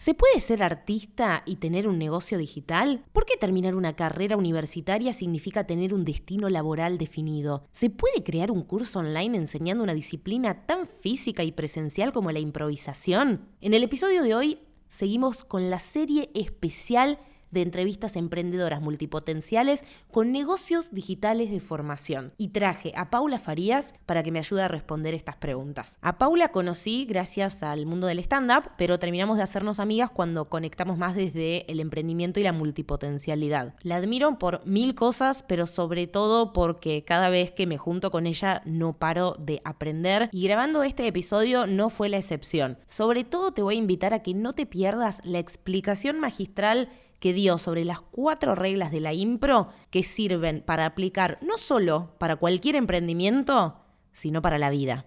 ¿Se puede ser artista y tener un negocio digital? ¿Por qué terminar una carrera universitaria significa tener un destino laboral definido? ¿Se puede crear un curso online enseñando una disciplina tan física y presencial como la improvisación? En el episodio de hoy seguimos con la serie especial de entrevistas emprendedoras multipotenciales con negocios digitales de formación. Y traje a Paula Farías para que me ayude a responder estas preguntas. A Paula conocí gracias al mundo del stand-up, pero terminamos de hacernos amigas cuando conectamos más desde el emprendimiento y la multipotencialidad. La admiro por mil cosas, pero sobre todo porque cada vez que me junto con ella no paro de aprender y grabando este episodio no fue la excepción. Sobre todo te voy a invitar a que no te pierdas la explicación magistral que dio sobre las cuatro reglas de la impro que sirven para aplicar no solo para cualquier emprendimiento, sino para la vida.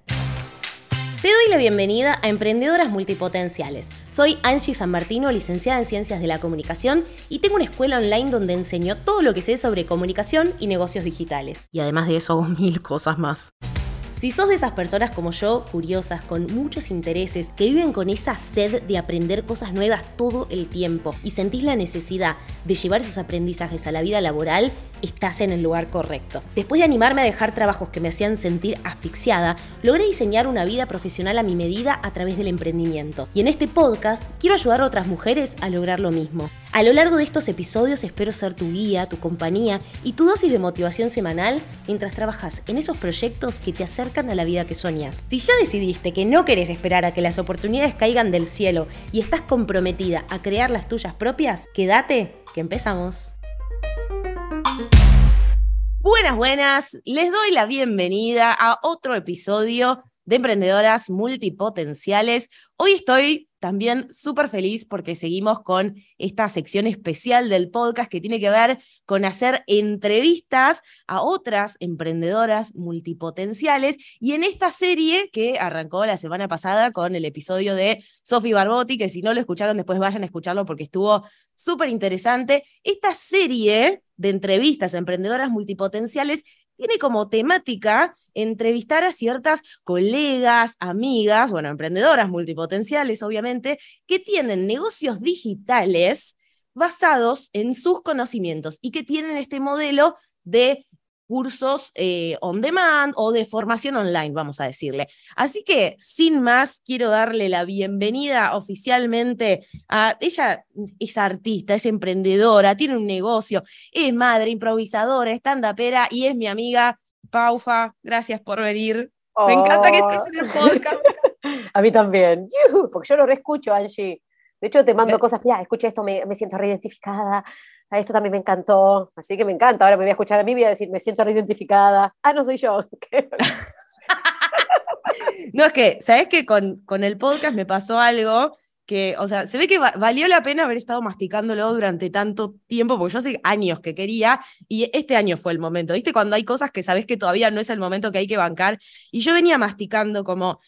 Te doy la bienvenida a Emprendedoras Multipotenciales. Soy Angie San Martino, licenciada en Ciencias de la Comunicación y tengo una escuela online donde enseño todo lo que sé sobre comunicación y negocios digitales. Y además de eso hago mil cosas más. Si sos de esas personas como yo, curiosas, con muchos intereses, que viven con esa sed de aprender cosas nuevas todo el tiempo y sentís la necesidad de llevar esos aprendizajes a la vida laboral, estás en el lugar correcto. Después de animarme a dejar trabajos que me hacían sentir asfixiada, logré diseñar una vida profesional a mi medida a través del emprendimiento. Y en este podcast quiero ayudar a otras mujeres a lograr lo mismo. A lo largo de estos episodios espero ser tu guía, tu compañía y tu dosis de motivación semanal mientras trabajas en esos proyectos que te acercan a la vida que soñas. Si ya decidiste que no querés esperar a que las oportunidades caigan del cielo y estás comprometida a crear las tuyas propias, quédate que empezamos. Buenas, buenas. Les doy la bienvenida a otro episodio de Emprendedoras Multipotenciales. Hoy estoy también súper feliz porque seguimos con esta sección especial del podcast que tiene que ver con hacer entrevistas a otras emprendedoras multipotenciales. Y en esta serie que arrancó la semana pasada con el episodio de Sofi Barbotti, que si no lo escucharon después vayan a escucharlo porque estuvo súper interesante. Esta serie de entrevistas a emprendedoras multipotenciales tiene como temática entrevistar a ciertas colegas, amigas, bueno, emprendedoras multipotenciales, obviamente, que tienen negocios digitales basados en sus conocimientos y que tienen este modelo de cursos eh, on demand o de formación online, vamos a decirle. Así que, sin más, quiero darle la bienvenida oficialmente a ella, es artista, es emprendedora, tiene un negocio, es madre, improvisadora, stand-upera y es mi amiga Paufa. Gracias por venir. Me encanta que estés en el podcast. a mí también, porque yo lo reescucho, Angie. De hecho, te mando cosas, ya, escucho esto, me, me siento reidentificada esto también me encantó, así que me encanta. Ahora me voy a escuchar a mí y voy a decir, me siento reidentificada. Ah, no soy yo. no, es que, ¿sabes que con, con el podcast me pasó algo que, o sea, se ve que valió la pena haber estado masticándolo durante tanto tiempo, porque yo hace años que quería, y este año fue el momento, ¿viste? Cuando hay cosas que sabes que todavía no es el momento que hay que bancar, y yo venía masticando como,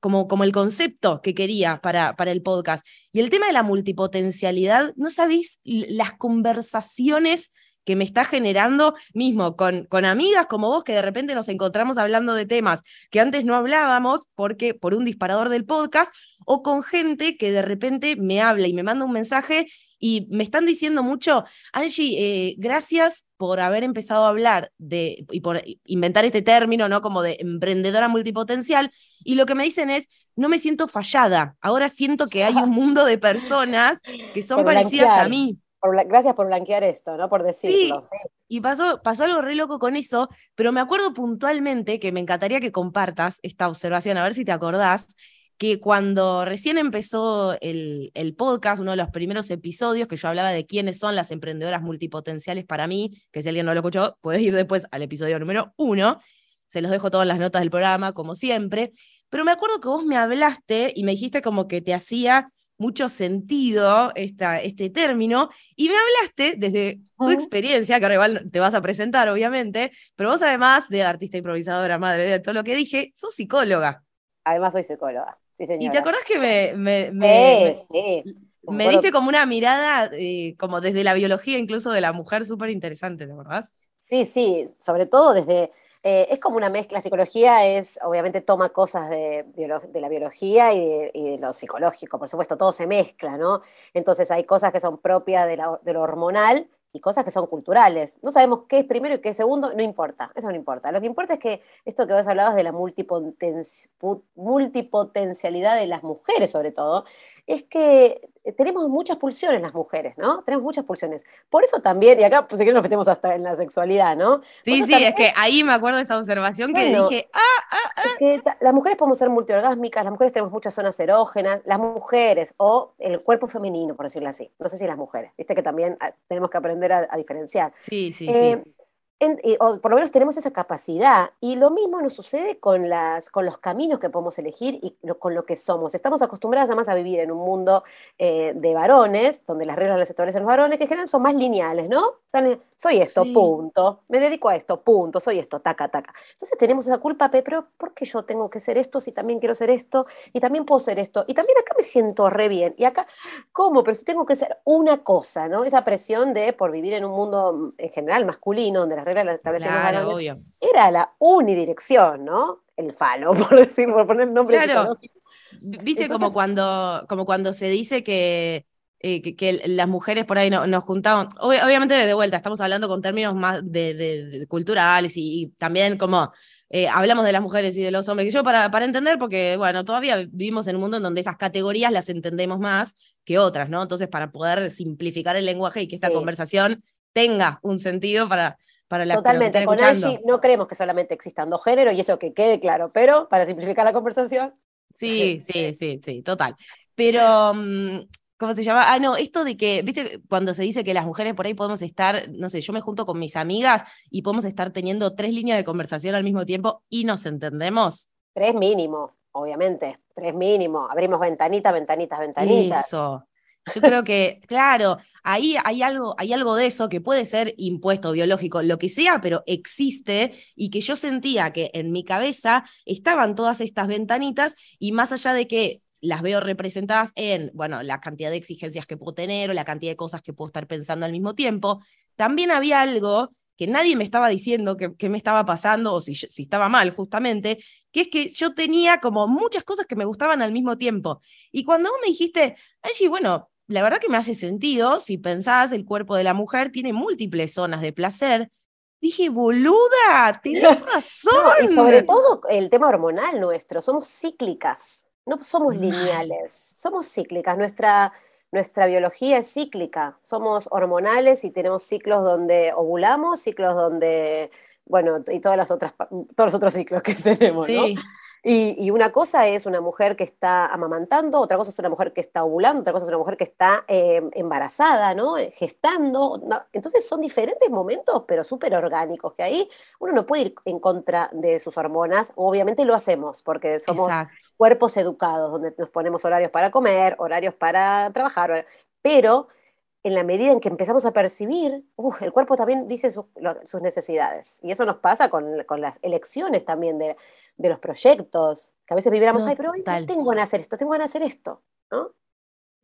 como, como el concepto que quería para, para el podcast. Y el tema de la multipotencialidad, no sabéis las conversaciones que me está generando mismo con, con amigas como vos que de repente nos encontramos hablando de temas que antes no hablábamos porque por un disparador del podcast o con gente que de repente me habla y me manda un mensaje y me están diciendo mucho, Angie, eh, gracias por haber empezado a hablar de, y por inventar este término, ¿no? Como de emprendedora multipotencial. Y lo que me dicen es, no me siento fallada. Ahora siento que hay un mundo de personas que son parecidas a mí gracias por blanquear esto, ¿no? Por decirlo. Sí. Y pasó, pasó algo re loco con eso, pero me acuerdo puntualmente que me encantaría que compartas esta observación, a ver si te acordás, que cuando recién empezó el, el, podcast, uno de los primeros episodios que yo hablaba de quiénes son las emprendedoras multipotenciales para mí, que si alguien no lo escuchó, puedes ir después al episodio número uno, se los dejo todas las notas del programa, como siempre, pero me acuerdo que vos me hablaste y me dijiste como que te hacía mucho sentido esta, este término y me hablaste desde tu experiencia, que ahora igual te vas a presentar obviamente, pero vos además de artista improvisadora, madre de todo lo que dije, sos psicóloga. Además soy psicóloga, sí señora. ¿Y te acordás que me, me, me, me diste como una mirada eh, como desde la biología incluso de la mujer súper interesante, ¿te acordás? Sí, sí, sobre todo desde Eh, es como una mezcla, la psicología es, obviamente toma cosas de, de la biología y de, lo psicológico, por supuesto, todo se mezcla, ¿no? Entonces hay cosas que son propias de, lo hormonal y cosas que son culturales. No sabemos qué es primero y qué es segundo, no importa, eso no importa. Lo que importa es que esto que vos hablabas de la multipotencialidad de las mujeres, sobre todo, es que tenemos muchas pulsiones las mujeres, ¿no? Tenemos muchas pulsiones. Por eso también, y acá pues, si nos metemos hasta en la sexualidad, ¿no? Sí, sí, es que ahí me acuerdo de esa observación que dije, ah, ah, ah. Es que las mujeres podemos ser multiorgásmicas, las mujeres tenemos muchas zonas erógenas, las mujeres, o el cuerpo femenino, por decirlo así. No sé si las mujeres, viste que también tenemos que aprender a, diferenciar. Sí, sí, eh, sí o por lo menos tenemos esa capacidad. Y lo mismo nos sucede con, las, con los caminos que podemos elegir y con lo que somos. Estamos acostumbradas además a vivir en un mundo eh, de varones, donde las reglas las establecen los varones, que en general son más lineales, ¿no? soy esto, punto. Me dedico a esto, punto. Soy esto, taca, taca. Entonces tenemos esa culpa, pero ¿por qué yo tengo que ser esto si también quiero ser esto? Y también puedo ser esto. Y también acá me siento re bien. Y acá, ¿cómo? Pero si tengo que ser una cosa, ¿no? Esa presión de por vivir en un mundo en general masculino, donde las reglas las establecen los varones, era la unidirección, ¿no? El falo, por decir, por poner nombre. Claro. Viste como cuando, como cuando se dice que eh, que, las mujeres por ahí no, nos juntaban, obviamente de vuelta, estamos hablando con términos más de, culturales y, también como eh, hablamos de las mujeres y de los hombres, que yo para, para entender, porque bueno, todavía vivimos en un mundo en donde esas categorías las entendemos más que otras, ¿no? Entonces, para poder simplificar el lenguaje y que esta conversación tenga un sentido para, para la Totalmente, con Angie no creemos que solamente existan dos géneros y eso que quede claro, pero para simplificar la conversación. Sí, sí, sí, sí, total. Pero mm, ¿Cómo se llama? Ah, no, esto de que, viste, cuando se dice que las mujeres por ahí podemos estar, no sé, yo me junto con mis amigas y podemos estar teniendo tres líneas de conversación al mismo tiempo y nos entendemos. Tres mínimo, obviamente, tres mínimo. Abrimos ventanitas, ventanitas, ventanitas. Eso. Yo creo que, claro, ahí hay algo, hay algo de eso que puede ser impuesto, biológico, lo que sea, pero existe y que yo sentía que en mi cabeza estaban todas estas ventanitas y más allá de que las veo representadas en, bueno, la cantidad de exigencias que puedo tener o la cantidad de cosas que puedo estar pensando al mismo tiempo, también había algo que nadie me estaba diciendo que, me estaba pasando o si, si estaba mal justamente, que es que yo tenía como muchas cosas que me gustaban al mismo tiempo. Y cuando vos me dijiste, Angie, bueno, la verdad que me hace sentido, si pensás, el cuerpo de la mujer tiene múltiples zonas de placer, Dije, boluda, tienes razón. y sobre todo el tema hormonal nuestro, somos cíclicas. No somos lineales, somos cíclicas. Nuestra, nuestra biología es cíclica. Somos hormonales y tenemos ciclos donde ovulamos, ciclos donde, bueno, y todas las otras, todos los otros ciclos que tenemos, ¿no? Y, una cosa es una mujer que está amamantando, otra cosa es una mujer que está ovulando, otra cosa es una mujer que está eh, embarazada, ¿no? Gestando. Entonces son diferentes momentos, pero súper orgánicos, que ahí uno no puede ir en contra de sus hormonas. Obviamente lo hacemos, porque somos cuerpos educados, donde nos ponemos horarios para comer, horarios para trabajar, pero en la medida en que empezamos a percibir, el cuerpo también dice sus necesidades. Y eso nos pasa con, con las elecciones también de, de, los proyectos, que a veces vibramos, ay, pero hoy tengo que hacer esto, tengo que hacer esto, ¿no?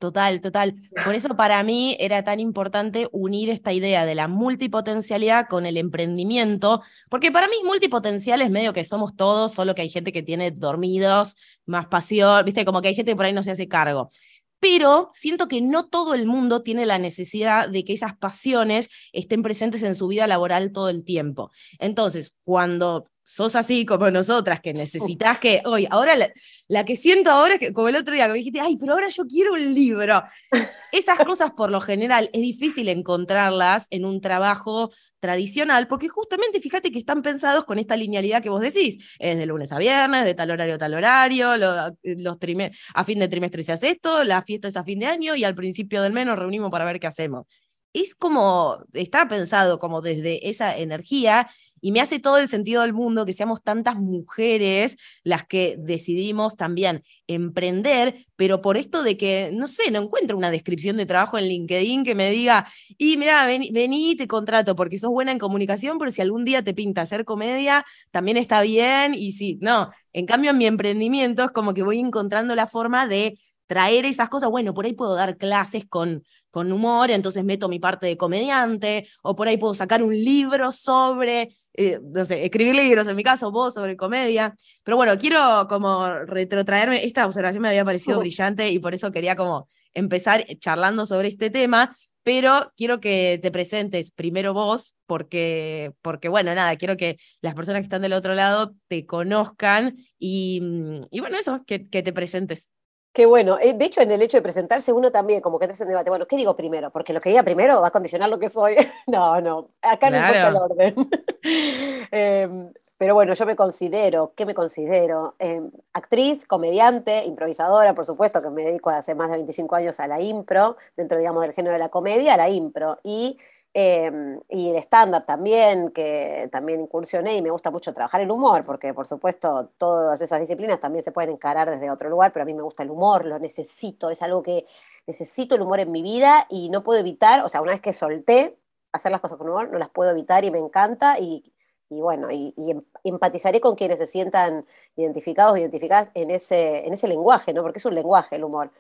Total, total. Por eso para mí era tan importante unir esta idea de la multipotencialidad con el emprendimiento, porque para mí multipotencial es medio que somos todos, solo que hay gente que tiene dormidos, más pasión, viste, como que hay gente que por ahí no se hace cargo pero siento que no todo el mundo tiene la necesidad de que esas pasiones estén presentes en su vida laboral todo el tiempo. Entonces, cuando sos así como nosotras, que necesitas que, hoy, ahora la, que siento ahora es que, como el otro día que me dijiste, ay, pero ahora yo quiero un libro. Esas cosas por lo general es difícil encontrarlas en un trabajo tradicional, porque justamente fíjate que están pensados con esta linealidad que vos decís, es de lunes a viernes, de tal horario a tal horario, a fin de trimestre se hace esto, la fiesta es a fin de año y al principio del mes nos reunimos para ver qué hacemos. Es como, está pensado como desde esa energía y me hace todo el sentido del mundo que seamos tantas mujeres las que decidimos también emprender, pero por esto de que, no sé, no encuentro una descripción de trabajo en LinkedIn que me diga, y mira, vení, y te contrato porque sos buena en comunicación, pero si algún día te pinta hacer comedia, también está bien, y sí, no, en cambio en mi emprendimiento es como que voy encontrando la forma de traer esas cosas, bueno, por ahí puedo dar clases con con humor, entonces meto mi parte de comediante, o por ahí puedo sacar un libro sobre, eh, no sé, escribir libros, en mi caso, vos sobre comedia. Pero bueno, quiero como retrotraerme, esta observación me había parecido brillante y por eso quería como empezar charlando sobre este tema, pero quiero que te presentes primero vos, porque, porque bueno, nada, quiero que las personas que están del otro lado te conozcan y, y bueno, eso, que, que te presentes. Qué bueno. Eh, de hecho, en el hecho de presentarse, uno también como que te en debate. Bueno, ¿qué digo primero? Porque lo que diga primero va a condicionar lo que soy. no, no. Acá no importa el orden. Em, pero bueno, yo me considero, ¿qué me considero? Em, actriz, comediante, improvisadora, por supuesto, que me dedico hace más de 25 años a la impro, dentro, digamos, del género de la comedia, a la impro. Y Em, y el stand-up también, que también incursioné y me gusta mucho trabajar el humor, porque por supuesto todas esas disciplinas también se pueden encarar desde otro lugar, pero a mí me gusta el humor, lo necesito, es algo que necesito el humor en mi vida y no puedo evitar, o sea, una vez que solté hacer las cosas con humor, no las puedo evitar y me encanta y, y bueno, y, em, empatizaré con quienes se sientan identificados, identificadas en ese, en ese lenguaje, ¿no? Porque es un lenguaje el humor.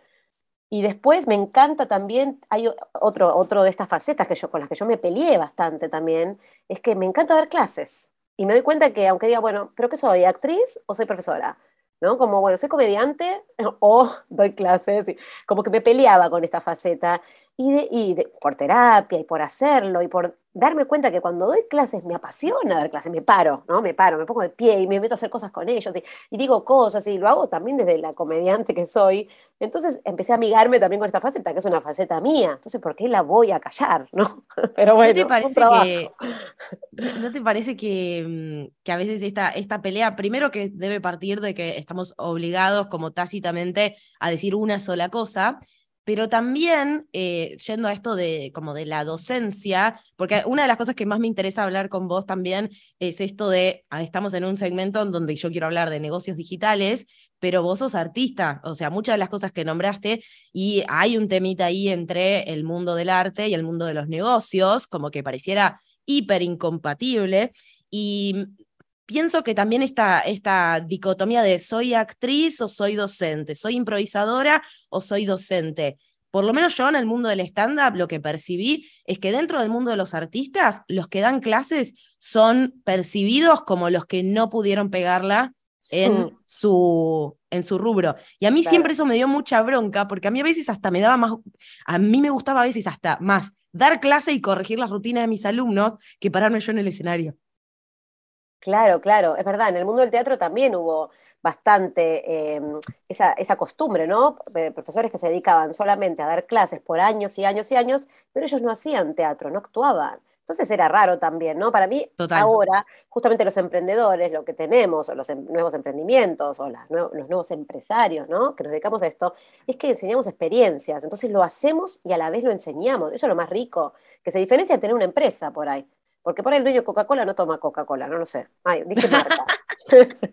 Y después me encanta también, hay otro, otro de estas facetas que yo, con las que yo me peleé bastante también, es que me encanta dar clases. Y me doy cuenta que aunque diga, bueno, ¿pero qué soy? ¿Actriz o soy profesora? ¿no? Como, bueno, soy comediante o doy clases, como que me peleaba con esta faceta, y, y por terapia y por hacerlo y por darme cuenta que cuando doy clases me apasiona dar clases, me paro, ¿no? Me paro, me pongo de pie y me meto a hacer cosas con ellos y, digo cosas y lo hago también desde la comediante que soy. Entonces empecé a amigarme también con esta faceta, que es una faceta mía. Entonces, ¿por qué la voy a callar, no? Pero bueno, ¿no te parece, que, ¿no te parece que, que a veces esta, esta pelea, primero que debe partir de que estamos obligados como tácitamente a decir una sola cosa, pero también eh, yendo a esto de como de la docencia, porque una de las cosas que más me interesa hablar con vos también es esto de, ah, estamos en un segmento en donde yo quiero hablar de negocios digitales, pero vos sos artista, o sea, muchas de las cosas que nombraste, y hay un temita ahí entre el mundo del arte y el mundo de los negocios, como que pareciera hiper incompatible, y pienso que también esta, esta dicotomía de soy actriz o soy docente, soy improvisadora o soy docente. Por lo menos yo en el mundo del stand-up lo que percibí es que dentro del mundo de los artistas, los que dan clases son percibidos como los que no pudieron pegarla en, su, en su rubro. Y a mí siempre eso me dio mucha bronca, porque a mí a veces hasta me daba más, a mí me gustaba a veces hasta más dar clase y corregir las rutinas de mis alumnos que pararme yo en el escenario. Claro, claro, es verdad, en el mundo del teatro también hubo bastante em, esa, esa, costumbre, ¿no? profesores que se dedicaban solamente a dar clases por años y años y años, pero ellos no hacían teatro, no actuaban. Entonces era raro también, ¿no? Para mí, ahora, justamente los emprendedores, lo que tenemos, o los em, nuevos emprendimientos, o los nuevos empresarios, ¿no? Que nos dedicamos a esto, es que enseñamos experiencias. Entonces lo hacemos y a la vez lo enseñamos. Eso es lo más rico, que se diferencia de tener una empresa por ahí. Porque por el dueño Coca-Cola no toma Coca-Cola, no lo sé. Ay, dije marca.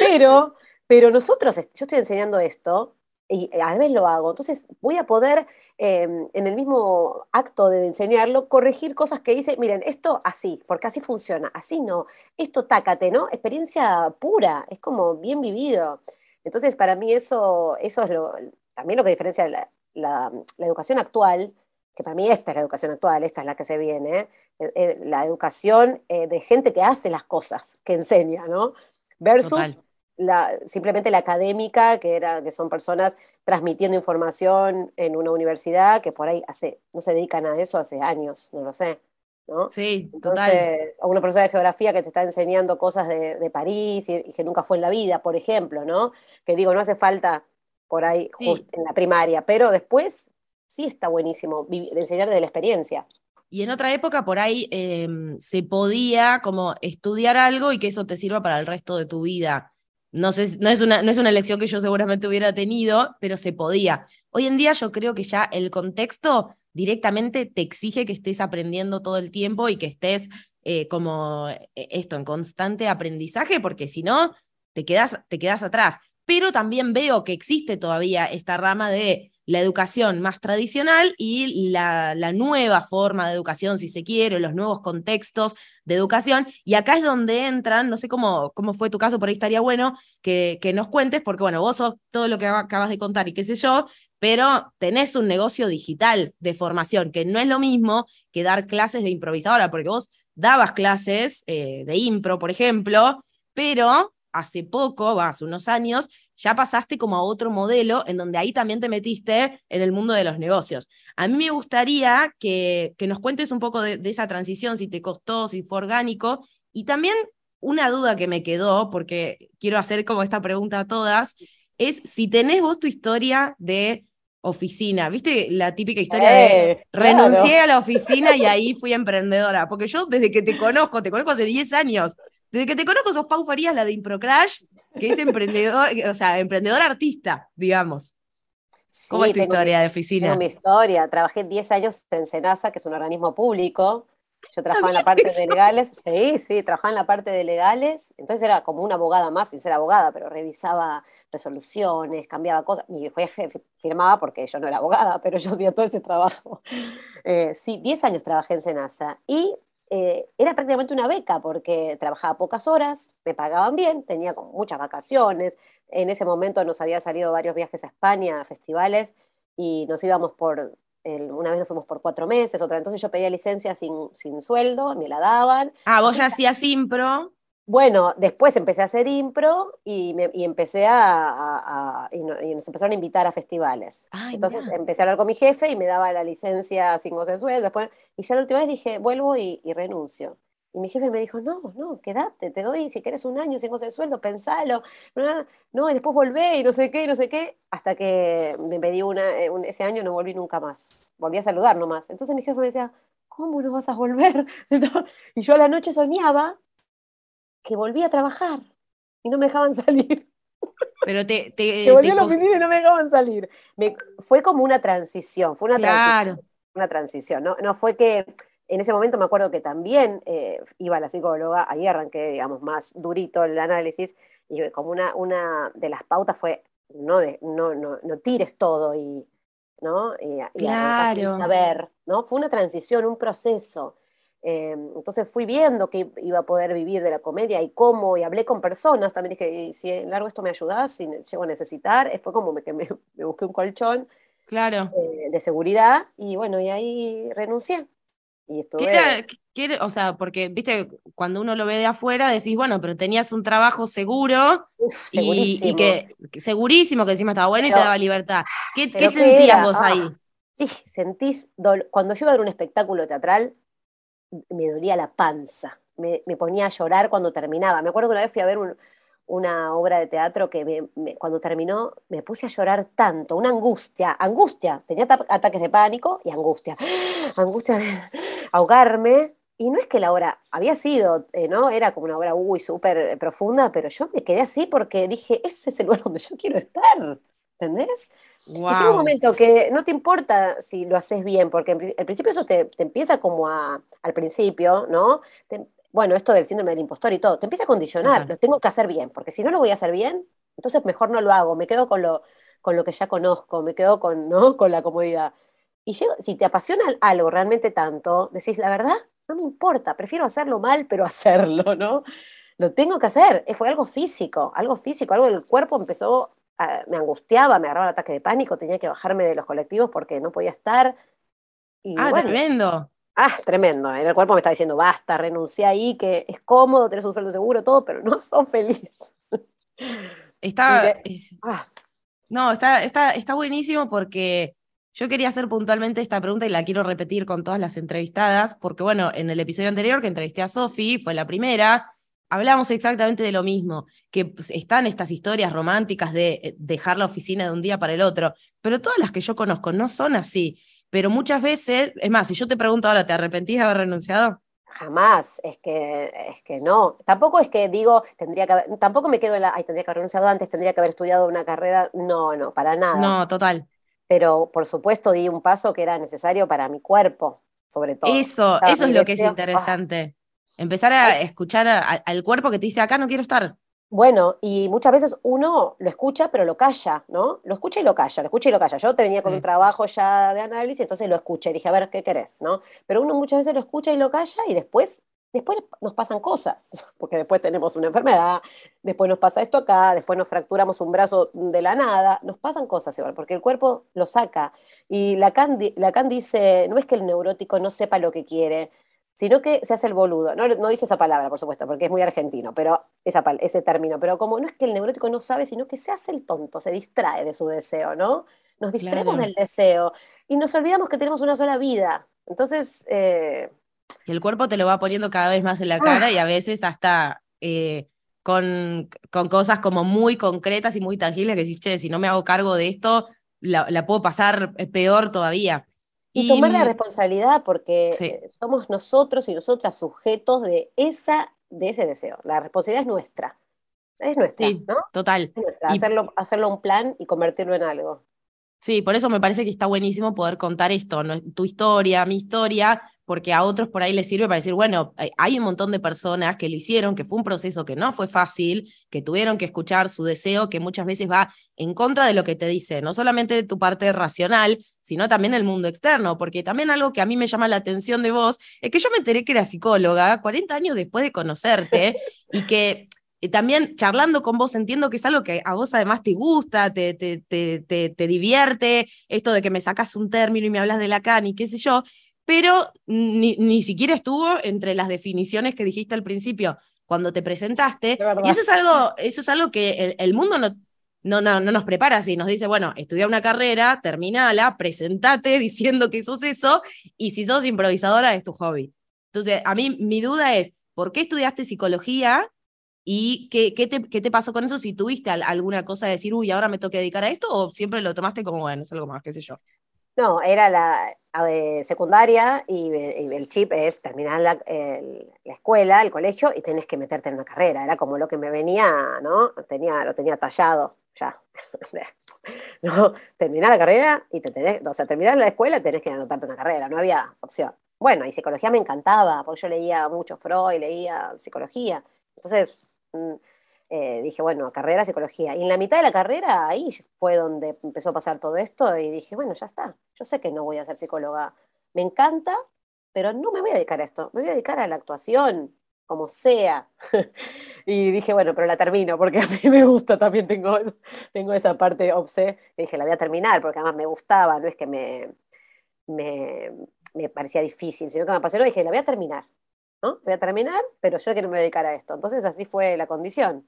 pero, pero nosotros, yo estoy enseñando esto y a la vez lo hago. Entonces voy a poder, em, en el mismo acto de enseñarlo, corregir cosas que dice, miren, esto así, porque así funciona, así no, esto tácate, ¿no? Experiencia pura, es como bien vivido. Entonces, para mí eso, eso es lo, también lo que diferencia la, la, la educación actual que para mí esta es la educación actual, esta es la que se viene, eh, eh, la educación eh, de gente que hace las cosas, que enseña, ¿no? Versus la, simplemente la académica, que, era, que son personas transmitiendo información en una universidad que por ahí hace, no se dedican a eso hace años, no lo sé. ¿no? Sí, Entonces, a una profesora de geografía que te está enseñando cosas de, París y, que nunca fue en la vida, por ejemplo, ¿no? Que digo, no hace falta por ahí en la primaria, pero después sí está buenísimo enseñar desde la experiencia. Y en otra época por ahí em, se podía como estudiar algo y que eso te sirva para el resto de tu vida. No, sé, no, es una, no es una que yo seguramente hubiera tenido, pero se podía. Hoy en día yo creo que ya el contexto directamente te exige que estés aprendiendo todo el tiempo y que estés eh, como eh, esto, en constante aprendizaje, porque si no, te quedas, te quedas atrás. Pero también veo que existe todavía esta rama de la educación más tradicional y la, la, nueva forma de educación, si se quiere, los nuevos contextos de educación. Y acá es donde entran, no sé cómo, cómo fue tu caso, por ahí estaría bueno que, que nos cuentes, porque bueno, vos sos todo lo que acabas de contar y qué sé yo, pero tenés un negocio digital de formación, que no es lo mismo que dar clases de improvisadora, porque vos dabas clases eh, de impro, por ejemplo, pero hace poco, hace unos años, ya pasaste como a otro modelo en donde ahí también te metiste en el mundo de los negocios. A mí me gustaría que, que nos cuentes un poco de, esa transición, si te costó, si fue orgánico, y también una duda que me quedó, porque quiero hacer como esta pregunta a todas, es si tenés vos tu historia de oficina, ¿viste la típica historia de eh, renuncié a la oficina y ahí fui emprendedora? Porque yo desde que te conozco, te conozco hace 10 años, desde que te conozco sos Pau Farías, la de Improcrash, que es emprendedor, o sea, emprendedor artista, digamos. ¿Cómo es tu historia de oficina? Tengo mi historia. Trabajé 10 años en Senasa, que es un organismo público. Yo trabajaba en la parte de legales. Sí, sí, trabajaba en la parte de legales. Entonces era como una abogada más, sin ser abogada, pero revisaba resoluciones, cambiaba cosas. Mi jefe firmaba porque yo no era abogada, pero yo hacía todo ese trabajo. Eh, sí, 10 años trabajé en Senasa. Y eh, era prácticamente una beca porque trabajaba pocas horas, me pagaban bien, tenía muchas vacaciones. En ese momento nos había salido varios viajes a España, a festivales, y nos íbamos por, una vez nos fuimos por cuatro meses, otra. Entonces yo pedía licencia sin, sin sueldo, me la daban. Ah, vos ya hacías impro. Bueno, después empecé a hacer impro y, empecé a, y, nos empezaron a invitar a festivales. Entonces empecé a hablar con mi jefe y me daba la licencia sin goce de sueldo. Después, y ya la última vez dije, vuelvo y, renuncio. Y mi jefe me dijo, no, no, quédate, te doy, si quieres un año sin goce de sueldo, pensalo. No, y después volvé y no sé qué, y no sé qué, hasta que me pedí una, eh, ese año no volví nunca más. Volví a saludar nomás. Entonces mi jefe me decía, ¿cómo no vas a volver? Y yo a la noche soñaba que volví a trabajar y no me dejaban salir. Pero te. te que volví a la oficina y no me dejaban salir. Me, fue como una transición, fue una transición. Una transición, ¿no? no fue que. En ese momento me acuerdo que también eh, iba a la psicóloga, ahí arranqué, digamos, más durito el análisis, y como una, una de las pautas fue no, de, no, no, no tires todo y, ¿no? Y, claro. a ver, ¿no? Fue una transición, un proceso. Eh, entonces fui viendo que iba a poder vivir de la comedia y cómo, y hablé con personas, también dije, si en largo esto me ayudas, si llego a necesitar, eh, fue como que me, busqué un colchón claro. Eh, de seguridad y bueno, y ahí renuncié. Y estuve... ¿Qué o sea, porque, viste, cuando uno lo ve de afuera, decís, bueno, pero tenías un trabajo seguro y, que segurísimo que encima estaba bueno y te daba libertad. ¿Qué, ¿qué sentías vos ahí? Ah, sí, sentís, cuando yo iba a ver un espectáculo teatral, me dolía la panza, me, ponía a llorar cuando terminaba. Me acuerdo que una vez fui a ver una obra de teatro que cuando terminó me puse a llorar tanto, una angustia, angustia, tenía ataques de pánico y angustia, angustia de ahogarme. Y no es que la obra había sido, eh, ¿no? Era como una obra, uy, súper profunda, pero yo me quedé así porque dije, ese es el lugar donde yo quiero estar. ¿Entendés? Y llega un momento que no te importa si lo haces bien, porque al principio eso te, empieza como a, al principio, ¿no? bueno, esto del síndrome del impostor y todo, te empieza a condicionar, lo tengo que hacer bien, porque si no lo voy a hacer bien, entonces mejor no lo hago, me quedo con lo, con lo que ya conozco, me quedo con, ¿no? con la comodidad. Y si te apasiona algo realmente tanto, decís, la verdad, no me importa, prefiero hacerlo mal, pero hacerlo, ¿no? Lo tengo que hacer, fue algo físico, algo físico, algo del cuerpo empezó me angustiaba, me agarraba el ataque de pánico, tenía que bajarme de los colectivos porque no podía estar. ah, tremendo. Ah, tremendo. El cuerpo me estaba diciendo, basta, renuncié ahí, que es cómodo, tenés un sueldo seguro, todo, pero no sos feliz. Está. Ah. No, está, está, está buenísimo porque yo quería hacer puntualmente esta pregunta y la quiero repetir con todas las entrevistadas, porque bueno, en el episodio anterior que entrevisté a Sofi, fue la primera, hablamos exactamente de lo mismo, que pues, están estas historias románticas de eh, dejar la oficina de un día para el otro, pero todas las que yo conozco no son así. Pero muchas veces, es más, si yo te pregunto ahora, ¿te arrepentís de haber renunciado? Jamás, es que, es que no. Tampoco es que digo, tendría que haber, tampoco me quedo en la, ay, tendría que haber renunciado antes, tendría que haber estudiado una carrera. No, no, para nada. No, total. Pero por supuesto di un paso que era necesario para mi cuerpo, sobre todo. Eso, eso es lo que es interesante. Empezar a escuchar al cuerpo que te dice, acá no quiero estar. Bueno, y muchas veces uno lo escucha, pero lo calla, ¿no? Lo escucha y lo calla, lo escucha y lo calla. Yo te venía con un trabajo ya de análisis, entonces lo escuché y dije, a ver, ¿qué querés? ¿no? Pero uno muchas veces lo escucha y lo calla y después después nos pasan cosas, porque después tenemos una enfermedad, después nos pasa esto acá, después nos fracturamos un brazo de la nada, nos pasan cosas igual, porque el cuerpo lo saca. Y Lacan, Lacan dice, no es que el neurótico no sepa lo que quiere, sino que se hace el boludo. No, no dice esa palabra, por supuesto, porque es muy argentino, pero esa, ese término, pero como no es que el neurótico no sabe, sino que se hace el tonto, se distrae de su deseo, ¿no? Nos distraemos del deseo y nos olvidamos que tenemos una sola vida. Entonces, eh, y el cuerpo te lo va poniendo cada vez más en la cara ah. y a veces hasta eh, con, con, cosas como muy concretas y muy tangibles que dices, che, si no me hago cargo de esto, la, puedo pasar peor todavía. Y, tomar la responsabilidad porque eh, somos nosotros y nosotras sujetos de, esa, de ese deseo. La responsabilidad es nuestra. Es nuestra, ¿no? Total. hacerlo, hacerlo un plan y convertirlo en algo. Sí, por eso me parece que está buenísimo poder contar esto, tu historia, mi historia, porque a otros por ahí les sirve para decir, bueno, hay un montón de personas que lo hicieron, que fue un proceso que no fue fácil, que tuvieron que escuchar su deseo, que muchas veces va en contra de lo que te dice, no solamente de tu parte racional, sino también el mundo externo, porque también algo que a mí me llama la atención de vos es que yo me enteré que era psicóloga 40 años después de conocerte y que también charlando con vos entiendo que es algo que a vos además te gusta, te, te, te, te, divierte, esto de que me sacas un término y me hablas de la CAN y qué sé yo, pero ni, ni siquiera estuvo entre las definiciones que dijiste al principio cuando te presentaste. Y eso es algo, eso es algo que el, mundo no, no, no, no, nos prepara así, nos dice, bueno, estudia una carrera, terminala, presentate diciendo que sos eso, y si sos improvisadora es tu hobby. Entonces, a mí mi duda es, ¿por qué estudiaste psicología? ¿Y qué, qué, te, qué te pasó con eso? Si tuviste alguna cosa de decir, uy, ahora me toca dedicar a esto, o siempre lo tomaste como, bueno, es algo más, qué sé yo. No, era la de secundaria y, el chip es terminar la, escuela, el colegio y tenés que meterte en una carrera. Era como lo que me venía, ¿no? Tenía, lo tenía tallado ya. no, terminar la carrera y te tenés, o sea, terminar la escuela y tenés que anotarte una carrera, no había opción. Bueno, y psicología me encantaba, porque yo leía mucho Freud, leía psicología. Entonces, mm, eh, dije, bueno, carrera psicología. Y en la mitad de la carrera, ahí fue donde empezó a pasar todo esto y dije, bueno, ya está, yo sé que no voy a ser psicóloga. Me encanta, pero no me voy a dedicar a esto, me voy a dedicar a la actuación, como sea. y dije, bueno, pero la termino, porque a mí me gusta, también tengo, tengo esa parte obse. Y dije, la voy a terminar, porque además me gustaba, no es que me, me, me parecía difícil, sino que me apasionó, dije, la voy a terminar. ¿no? Voy a terminar, pero yo que no me voy a dedicar a esto. Entonces así fue la condición.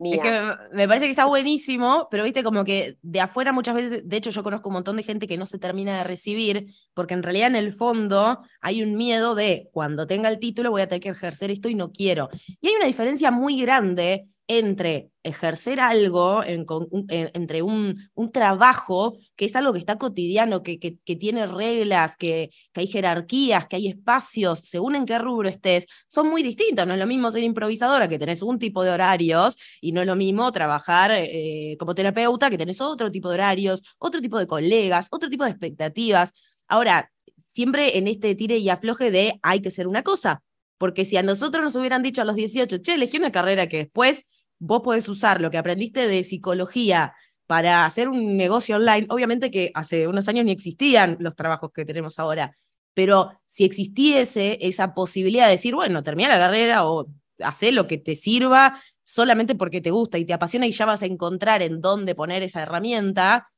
Es que me parece que está buenísimo, pero viste como que de afuera muchas veces, de hecho yo conozco un montón de gente que no se termina de recibir, porque en realidad en el fondo hay un miedo de cuando tenga el título voy a tener que ejercer esto y no quiero. Y hay una diferencia muy grande entre ejercer algo, entre un, un, trabajo que es algo que está cotidiano, que, que, tiene reglas, que, que, hay jerarquías, que hay espacios, según en qué rubro estés, son muy distintos. No es lo mismo ser improvisadora, que tenés un tipo de horarios, y no es lo mismo trabajar eh, como terapeuta, que tenés otro tipo de horarios, otro tipo de colegas, otro tipo de expectativas. Ahora, siempre en este tire y afloje de hay que ser una cosa, porque si a nosotros nos hubieran dicho a los 18, che, elegí una carrera que después vos podés usar lo que aprendiste de psicología para hacer un negocio online, obviamente que hace unos años ni existían los trabajos que tenemos ahora, pero si existiese esa posibilidad de decir, bueno, termina la carrera o hacer lo que te sirva solamente porque te gusta y te apasiona y ya vas a encontrar en dónde poner esa herramienta,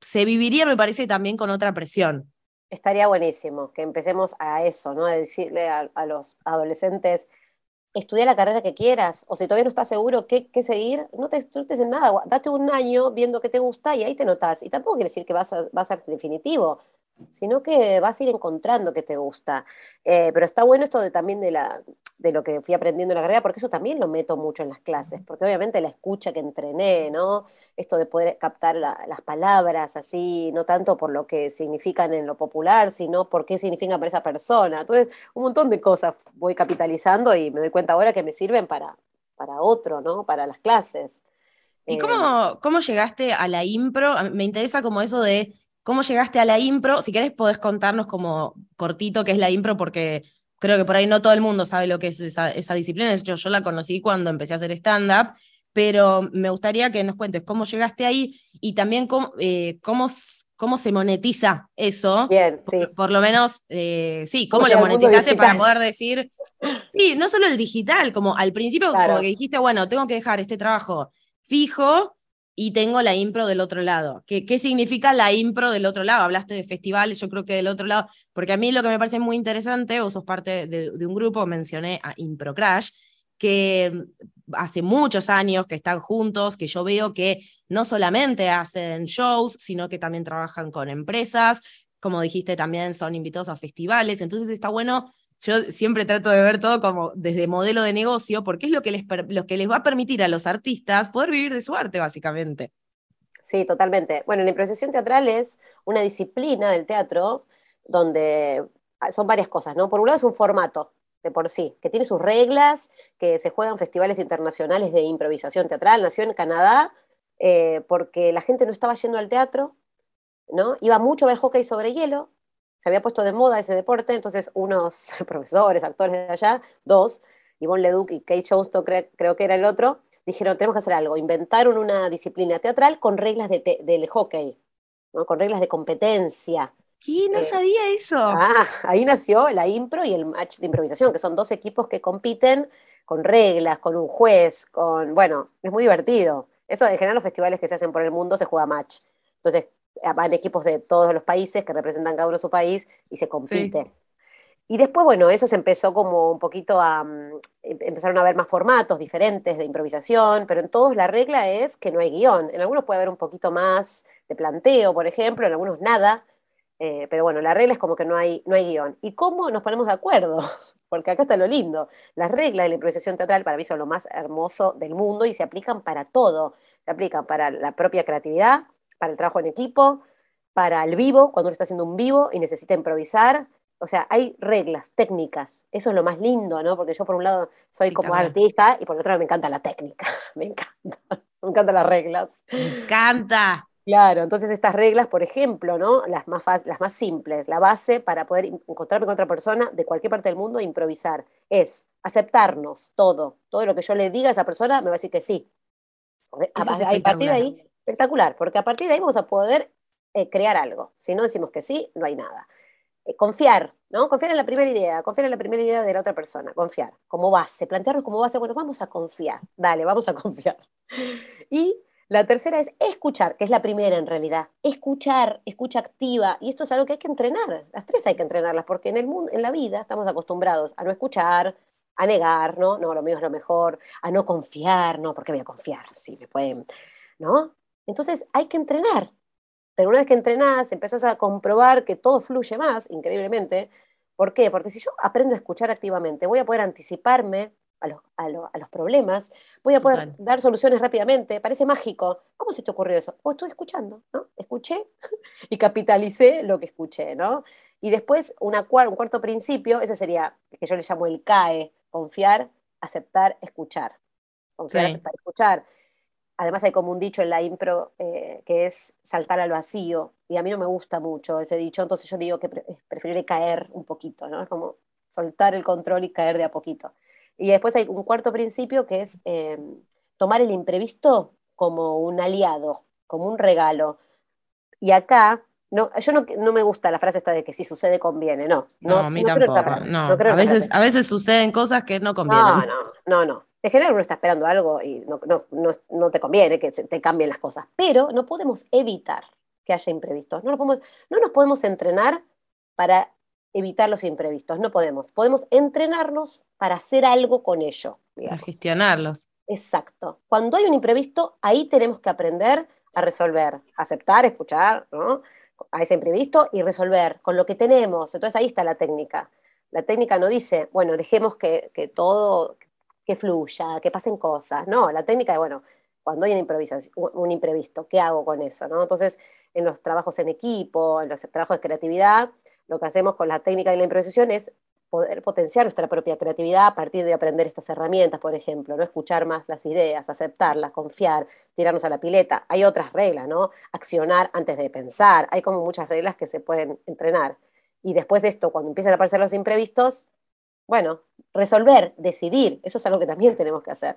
se viviría, me parece, también con otra presión. Estaría buenísimo que empecemos a eso, ¿no? A decirle a los adolescentes, estudia la carrera que quieras, o si todavía no estás seguro qué, qué seguir, no te estudies en nada, date un año viendo qué te gusta y ahí te notas. Y tampoco quiere decir que vas a, va a ser definitivo, sino que vas a ir encontrando qué te gusta. Eh, pero está bueno esto de, también de, la, de lo que fui aprendiendo en la carrera, porque eso también lo meto mucho en las clases, porque obviamente la escucha que entrené, ¿no? Esto de poder captar las palabras así, no tanto por lo que significan en lo popular, sino por qué significan para esa persona. Entonces, un montón de cosas voy capitalizando y me doy cuenta ahora que me sirven para, para otro, ¿no? Para las clases. ¿Y cómo, eh, cómo llegaste a la impro? Me interesa como eso de cómo llegaste a la impro. Si querés, podés contarnos como cortito qué es la impro, porque creo que por ahí no todo el mundo sabe lo que es esa, disciplina. Yo, yo la conocí cuando empecé a hacer stand-up, pero me gustaría que nos cuentes cómo llegaste ahí y también cómo, eh, cómo, cómo se monetiza eso. Bien, sí. Por, lo menos, eh, sí, cómo lo monetizaste para poder decir, sí, no solo el digital, como al principio, como que dijiste, bueno, tengo que dejar este trabajo fijo y tengo la impro del otro lado. ¿Qué, ¿Qué significa la impro del otro lado? Hablaste de festivales, yo creo que del otro lado, porque a mí lo que me parece muy interesante, vos sos parte de, de un grupo, mencioné a Impro Crash, que hace muchos años que están juntos, que yo veo que no solamente hacen shows, sino que también trabajan con empresas, como dijiste, también son invitados a festivales, entonces está bueno, yo siempre trato de ver todo como desde modelo de negocio, porque es lo que les, que les va a permitir a los artistas poder vivir de su arte, básicamente. Sí, totalmente. Bueno, la improvisación teatral es una disciplina del teatro donde son varias cosas, ¿no? Por un lado es un formato, de por sí, que tiene sus reglas, que se juegan festivales internacionales de improvisación teatral, nació en Canadá, eh, porque la gente no estaba yendo al teatro, ¿no? Iba mucho a ver hockey sobre hielo, se había puesto de moda ese deporte, entonces unos profesores, actores de allá, dos, Yvonne Leduc y Kate Johnston creo que era el otro, dijeron, tenemos que hacer algo, inventaron una disciplina teatral con reglas de del hockey, ¿no? con reglas de competencia, ¿Qué? No eh, sabía eso. Ah, ahí nació la impro y el match de improvisación, que son dos equipos que compiten con reglas, con un juez, con, bueno, es muy divertido. Eso en general los festivales que se hacen por el mundo se juega match. Entonces van equipos de todos los países que representan cada uno su país y se compite. Y después, bueno, eso se empezó como un poquito a... Mm, em, empezaron a haber más formatos diferentes de improvisación, pero en todos la regla es que no hay guion. En algunos puede haber un poquito más de planteo, por ejemplo, en algunos nada, eh, pero bueno, la regla es como que no hay, no hay guion. ¿Y cómo nos ponemos de acuerdo? Porque acá está lo lindo. Las reglas de la improvisación teatral para mí son lo más hermoso del mundo y se aplican para todo. Se aplican para la propia creatividad, para el trabajo en equipo, para el vivo, cuando uno está haciendo un vivo y necesita improvisar. O sea, hay reglas, técnicas. Eso es lo más lindo, ¿no? Porque yo por un lado soy como artista y por otro lado me encanta la técnica. Me encanta. Me encantan las reglas. Me encanta. Claro, entonces estas reglas, por ejemplo, ¿no? las, más las más simples, la base para poder encontrarme con otra persona de cualquier parte del mundo e improvisar, es aceptarnos todo. Todo lo que yo le diga a esa persona me va a decir que sí. A, partir de ahí, espectacular, porque a partir de ahí vamos a poder eh, crear algo. Si no decimos que sí, no hay nada. Eh, confiar, ¿no? Confiar en la primera idea, confiar en la primera idea de la otra persona, confiar como base, plantearnos como base, bueno, vamos a confiar, dale, vamos a confiar. Y la tercera es escuchar, que es la primera en realidad. Escuchar, escucha activa. Y esto es algo que hay que entrenar. Las tres hay que entrenarlas, porque en el mundo, en la vida, estamos acostumbrados a no escuchar, a negar, ¿no? No, lo mío es lo mejor, a no confiar, no, ¿por qué voy a confiar? Si me pueden, ¿no? Entonces hay que entrenar. Pero una vez que entrenás, empezás a comprobar que todo fluye más, increíblemente. ¿Por qué? Porque si yo aprendo a escuchar activamente, voy a poder anticiparme a los, problemas, voy a poder dar soluciones rápidamente, parece mágico. ¿Cómo se te ocurrió eso? Pues estoy escuchando, ¿no? Escuché y capitalicé lo que escuché, ¿no? Y después una, un cuarto principio, ese sería, que yo le llamo el CAE, confiar, aceptar, escuchar. Confiar, aceptar, escuchar. Además hay como un dicho en la impro eh, que es saltar al vacío, y a mí no me gusta mucho ese dicho, entonces yo digo que prefiero caer un poquito, ¿no? Es como soltar el control y caer de a poquito. Y después hay un cuarto principio que es eh, tomar el imprevisto como un aliado, como un regalo. Y acá, no, yo no, me gusta la frase esta de que si sucede conviene, no. No, a mí tampoco. a, veces, a veces suceden cosas que no convienen. No, no, no, no. En general uno está esperando algo y no, no, te conviene que te cambien las cosas, pero no podemos evitar que haya imprevistos. No, podemos, no nos podemos entrenar para evitar los imprevistos, no podemos. Podemos entrenarnos para hacer algo con ello. Para gestionarlos. Exacto. Cuando hay un imprevisto, ahí tenemos que aprender a resolver, aceptar, escuchar ¿no? a ese imprevisto y resolver con lo que tenemos. Entonces ahí está la técnica. La técnica no dice, bueno, dejemos que, todo, que fluya, que pasen cosas. No, la técnica es, bueno, cuando hay un, un imprevisto, ¿qué hago con eso? ¿no? Entonces, en los trabajos en equipo, en los trabajos de creatividad, lo que hacemos con la técnica de la improvisación es poder potenciar nuestra propia creatividad a partir de aprender estas herramientas, por ejemplo, no escuchar más las ideas, aceptarlas, confiar, tirarnos a la pileta. Hay otras reglas, ¿no? Accionar antes de pensar. Hay como muchas reglas que se pueden entrenar. Y después de esto, cuando empiezan a aparecer los imprevistos, bueno, resolver, decidir, eso es algo que también tenemos que hacer.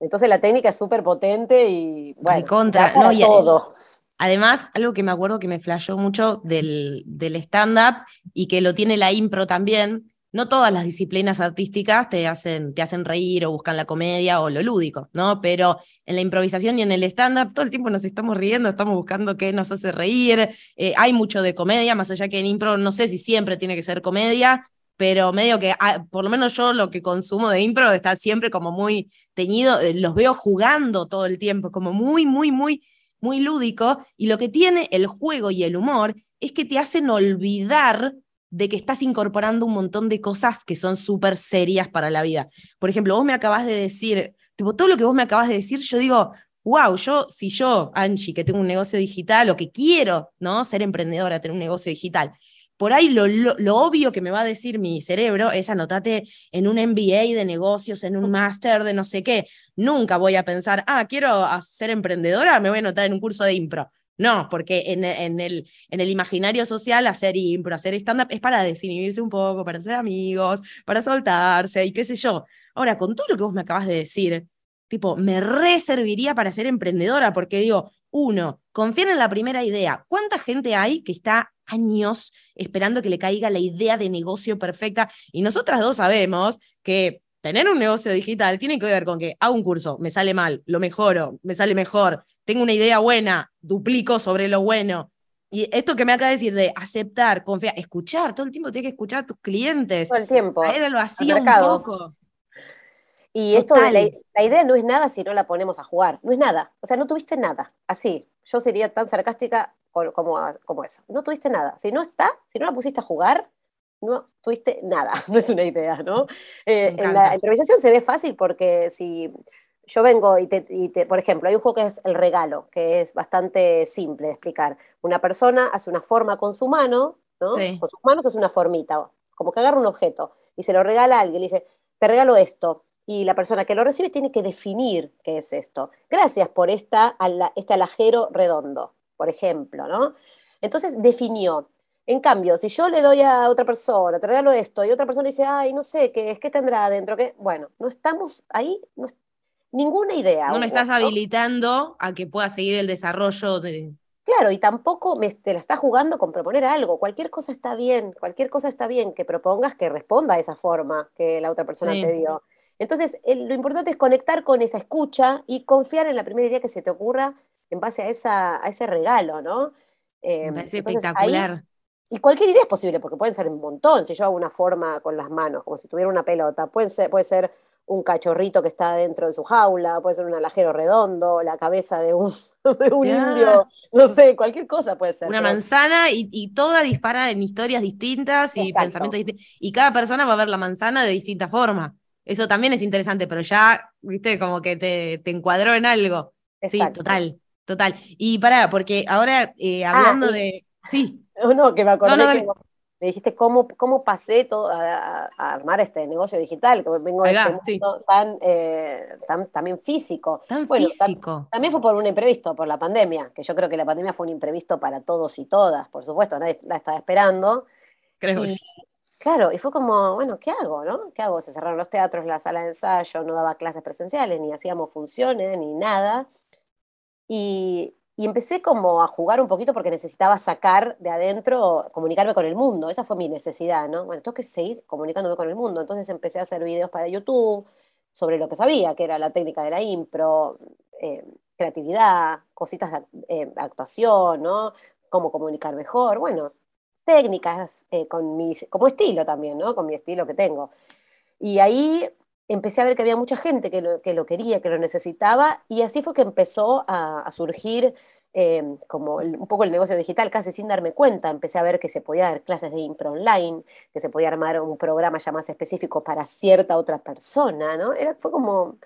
Entonces la técnica es súper potente y bueno, contra, no, todo. Además, algo que me acuerdo que me flashó mucho del, del stand-up y que lo tiene la impro también, no todas las disciplinas artísticas te hacen, te hacen reír o buscan la comedia o lo lúdico, ¿no? Pero en la improvisación y en el stand-up todo el tiempo nos estamos riendo, estamos buscando qué nos hace reír. Eh, hay mucho de comedia, más allá que en impro no sé si siempre tiene que ser comedia, pero medio que, ah, por lo menos yo lo que consumo de impro está siempre como muy teñido, eh, los veo jugando todo el tiempo, como muy, muy, muy, muy lúdico. Y lo que tiene el juego y el humor es que te hacen olvidar de que estás incorporando un montón de cosas que son súper serias para la vida. Por ejemplo, vos me acabas de decir, todo lo que vos me acabas de decir, yo digo, wow, yo, si yo, Angie, que tengo un negocio digital o que quiero, ¿no? Ser emprendedora, tener un negocio digital, por ahí lo, lo, obvio que me va a decir mi cerebro es anotate en un MBA de negocios, en un máster de no sé qué. Nunca voy a pensar, ah, quiero ser emprendedora, me voy a anotar en un curso de impro. No, porque en, en, el, en el imaginario social hacer impro, hacer stand-up es para desinhibirse un poco, para ser amigos, para soltarse y qué sé yo. Ahora, con todo lo que vos me acabas de decir, tipo, me reserviría para ser emprendedora, porque digo, uno, confiar en la primera idea. ¿Cuánta gente hay que está años esperando que le caiga la idea de negocio perfecta? Y nosotras dos sabemos que tener un negocio digital tiene que ver con que hago un curso, me sale mal, lo mejoro, me sale mejor, tengo una idea buena, duplico sobre lo bueno. Y esto que me acaba de decir de aceptar, confiar, escuchar, todo el tiempo tienes que escuchar a tus clientes. Todo el tiempo. Ayer lo hacía un poco. Y esto de la, idea no es nada si no la ponemos a jugar. No es nada. O sea, no tuviste nada. Así. Yo sería tan sarcástica como, como eso. No tuviste nada. Si no está, si no la pusiste a jugar, no tuviste nada. No es una idea, ¿no? Eh, en la improvisación se ve fácil porque si yo vengo y te, por ejemplo, hay un juego que es el regalo, que es bastante simple de explicar. Una persona hace una forma con su mano, ¿no? Con sus manos hace una formita, como que agarra un objeto y se lo regala a alguien, le dice, te regalo esto. Y la persona que lo recibe tiene que definir qué es esto. Gracias por esta, este alajero redondo, por ejemplo, ¿no? Entonces definió. En cambio, si yo le doy a otra persona, te regalo esto, y otra persona dice, ay, no sé, ¿qué es? ¿Qué tendrá adentro? ¿Qué? Bueno, no estamos ahí, no, ninguna idea. No me estás habilitando a que pueda seguir el desarrollo de... Claro, y tampoco me, te la estás jugando con proponer algo. Cualquier cosa está bien, cualquier cosa está bien que propongas que responda a esa forma que la otra persona te dio. Entonces, lo importante es conectar con esa escucha y confiar en la primera idea que se te ocurra en base a, esa, a ese regalo, ¿no? me parece espectacular. y cualquier idea es posible, porque pueden ser un montón. Si yo hago una forma con las manos, como si tuviera una pelota, puede ser, puede ser un cachorrito que está dentro de su jaula, puede ser un alajero redondo, la cabeza de un, indio, no sé, cualquier cosa puede ser. Una manzana y, y, toda dispara en historias distintas y pensamientos distintos. Y cada persona va a ver la manzana de distinta forma. Eso también es interesante, pero ya, viste, como que te, te encuadró en algo. Sí, total, total. Y para, porque ahora eh, ah, hablando de. Sí. No, que me acordé que me dijiste cómo, cómo pasé todo a, armar este negocio digital, que vengo de este mundo eh, tan, también físico. Tan físico. también fue por un imprevisto, por la pandemia, que yo creo que la pandemia fue un imprevisto para todos y todas, por supuesto, nadie la estaba esperando. Creo que Claro, y fue como, bueno, ¿qué hago, no? ¿Qué hago? Se cerraron los teatros, la sala de ensayo, no daba clases presenciales, ni hacíamos funciones, ni nada. Y, y empecé como a jugar un poquito porque necesitaba sacar de adentro, comunicarme con el mundo. Esa fue mi necesidad, ¿no? Bueno, tengo que seguir comunicándome con el mundo. Entonces empecé a hacer videos para YouTube sobre lo que sabía, que era la técnica de la impro, eh, creatividad, cositas de eh, actuación, ¿no? Cómo comunicar mejor. Bueno, técnicas eh, con mi, como estilo también, ¿no? Con mi estilo que tengo. Y ahí empecé a ver que había mucha gente que lo, que lo quería, que lo necesitaba, y así fue que empezó a, surgir eh, como un poco el negocio digital, casi sin darme cuenta. Empecé a ver que se podía dar clases de impro online, que se podía armar un programa ya más específico para cierta otra persona, ¿no? Era, fue como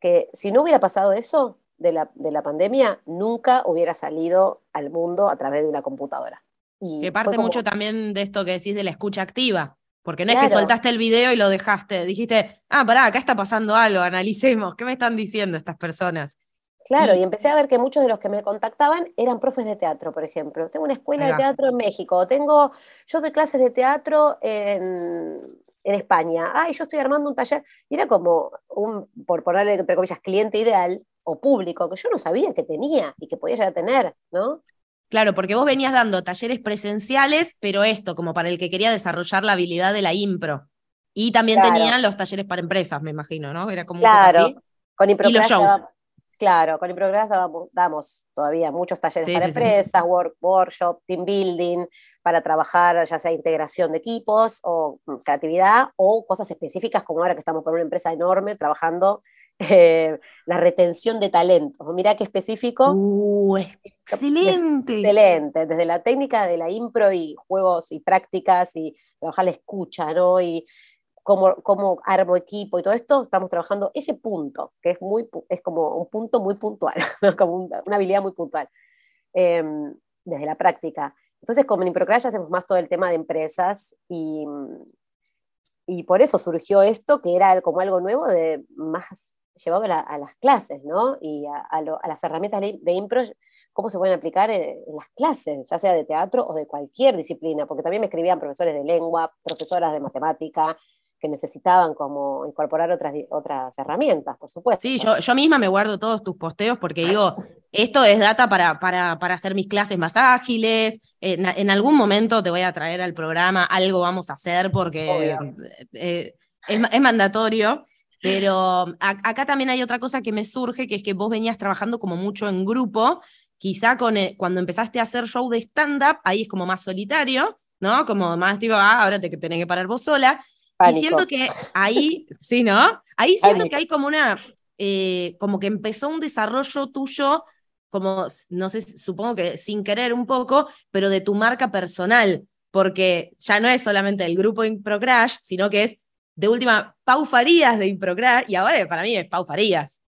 que si no hubiera pasado eso de la, de la pandemia, nunca hubiera salido al mundo a través de una computadora. Y que parte mucho también de esto que decís de la escucha activa. Porque no es que soltaste el video y lo dejaste, dijiste, ah, pará, acá está pasando algo, analicemos, ¿qué me están diciendo estas personas? Claro, y, empecé a ver que muchos de los que me contactaban eran profes de teatro, por ejemplo. Tengo una escuela de teatro en México, tengo, yo doy clases de teatro en, en España, ay, yo estoy armando un taller, y era como un, por ponerle entre comillas, cliente ideal o público que yo no sabía que tenía y que podía llegar a tener, ¿no? Claro, porque vos venías dando talleres presenciales, pero esto, como para el que quería desarrollar la habilidad de la impro. Y también tenían los talleres para empresas, me imagino, ¿no? Era como claro, con y los shows. Claro, con damos, todavía muchos talleres para empresas, work, workshop, team building, para trabajar ya sea integración de equipos o mm, creatividad o cosas específicas como ahora que estamos con una empresa enorme trabajando eh, la retención de talentos. Mira qué específico. Uh, excelente. Excelente, desde la técnica de la impro y juegos y prácticas y trabajar la escucha, ¿no? Y cómo, armo equipo y todo esto, estamos trabajando ese punto, que es, muy, es como un punto muy puntual, como una habilidad muy puntual, em, desde la práctica. Entonces, como en Improcrash hacemos más todo el tema de empresas y, y por eso surgió esto, que era como algo nuevo, de más llevado a, las clases, ¿no? Y a, las herramientas de, impro, cómo se pueden aplicar en, las clases, ya sea de teatro o de cualquier disciplina, porque también me escribían profesores de lengua, profesoras de matemática, que necesitaban como incorporar otras, otras herramientas, por supuesto. Sí, yo, yo misma me guardo todos tus posteos porque digo, esto es data para, para, para hacer mis clases más ágiles, en, algún momento te voy a traer al programa, algo vamos a hacer porque eh, es, mandatorio. Pero acá también hay otra cosa que me surge, que es que vos venías trabajando como mucho en grupo, quizá con cuando empezaste a hacer show de stand-up, ahí es como más solitario, ¿no? Como más tipo, ah, ahora te tenés que parar vos sola, y siento que ahí, sí, ¿no? Ahí siento que hay como una, eh, como que empezó un desarrollo tuyo, como, no sé, supongo que sin querer un poco, pero de tu marca personal, porque ya no es solamente el grupo Improcrash, sino que es de última Pau Farías de Improcrash, y ahora para mí es Pau Farías.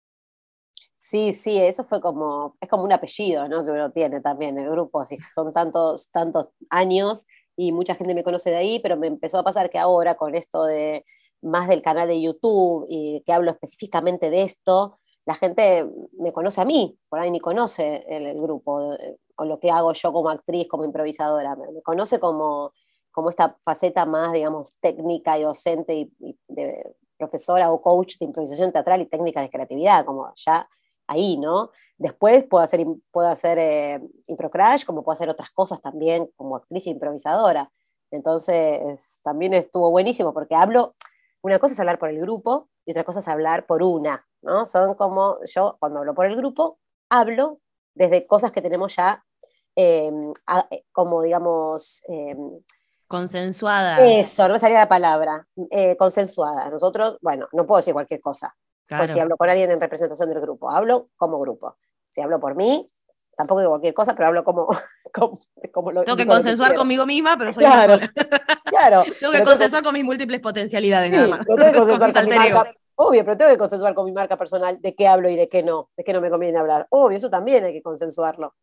Sí, sí, eso fue como, es como un apellido, ¿no? Que uno tiene también el grupo, son tantos, tantos años, y mucha gente me conoce de ahí, pero me empezó a pasar que ahora con esto de más del canal de YouTube y que hablo específicamente de esto, la gente me conoce a mí, por ahí ni conoce el, grupo eh, o lo que hago yo como actriz, como improvisadora, me, conoce como, como esta faceta más, digamos, técnica y docente y, de profesora o coach de improvisación teatral y técnica de creatividad, como ya ahí, ¿no? Después puedo hacer, puedo hacer eh, Improcrash, como puedo hacer otras cosas también como actriz e improvisadora. Entonces, también estuvo buenísimo porque hablo, una cosa es hablar por el grupo y otra cosa es hablar por una, ¿no? Son como, yo cuando hablo por el grupo, hablo desde cosas que tenemos ya em, eh, como, digamos... Em, consensuadas. Eso, no me salía la palabra, eh, consensuada. Nosotros, bueno, no puedo decir cualquier cosa, pues si hablo con alguien en representación del grupo, hablo como grupo. Si hablo por mí, tampoco digo cualquier cosa, pero hablo como, como, lo Tengo que consensuar conmigo misma, pero soy claro, claro. Tengo que consensuar con mis múltiples potencialidades, nada más. tengo que consensuar con, mi marca, obvio, pero tengo que consensuar con mi marca personal de qué hablo y de qué no, de qué no me conviene hablar. Obvio, eso también hay que consensuarlo.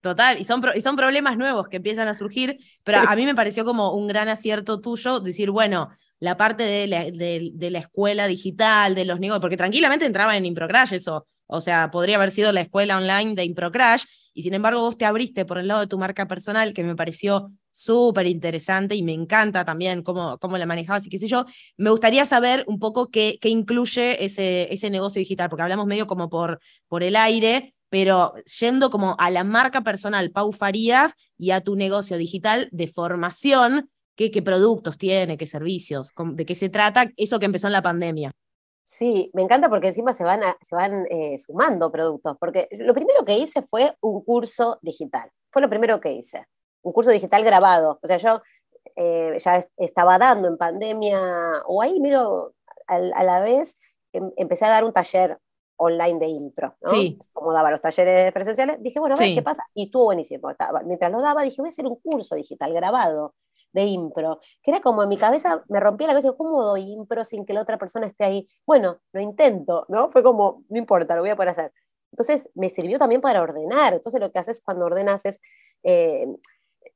Total, y son, y son problemas nuevos que empiezan a surgir, pero a mí me pareció como un gran acierto tuyo decir, bueno, la parte de la, de, la, escuela digital, de los negocios, porque tranquilamente entraba en Improcrash eso, o sea, podría haber sido la escuela online de Improcrash, y sin embargo vos te abriste por el lado de tu marca personal, que me pareció súper interesante y me encanta también cómo, cómo la manejabas y qué sé yo. Me gustaría saber un poco qué, qué incluye ese, ese negocio digital, porque hablamos medio como por, por el aire, pero yendo como a la marca personal Pau Farías y a tu negocio digital de formación, qué, productos tiene, qué servicios, de qué se trata, eso que empezó en la pandemia. Sí, me encanta porque encima se van, se van eh, sumando productos, porque lo primero que hice fue un curso digital, fue lo primero que hice, un curso digital grabado, o sea, yo eh, ya estaba dando en pandemia, o ahí medio a, la vez, em, empecé a dar un taller online de impro, ¿no? Sí. Como daba los talleres presenciales, dije, bueno, a ver qué pasa, y estuvo buenísimo. Mientras lo daba, dije, voy a hacer un curso digital grabado de impro, que era como en mi cabeza, me rompía la cabeza, ¿cómo doy impro sin que la otra persona esté ahí? Bueno, lo intento, ¿no? Fue como, no importa, lo voy a poder hacer. Entonces, me sirvió también para ordenar. Entonces, lo que haces cuando ordenas es eh,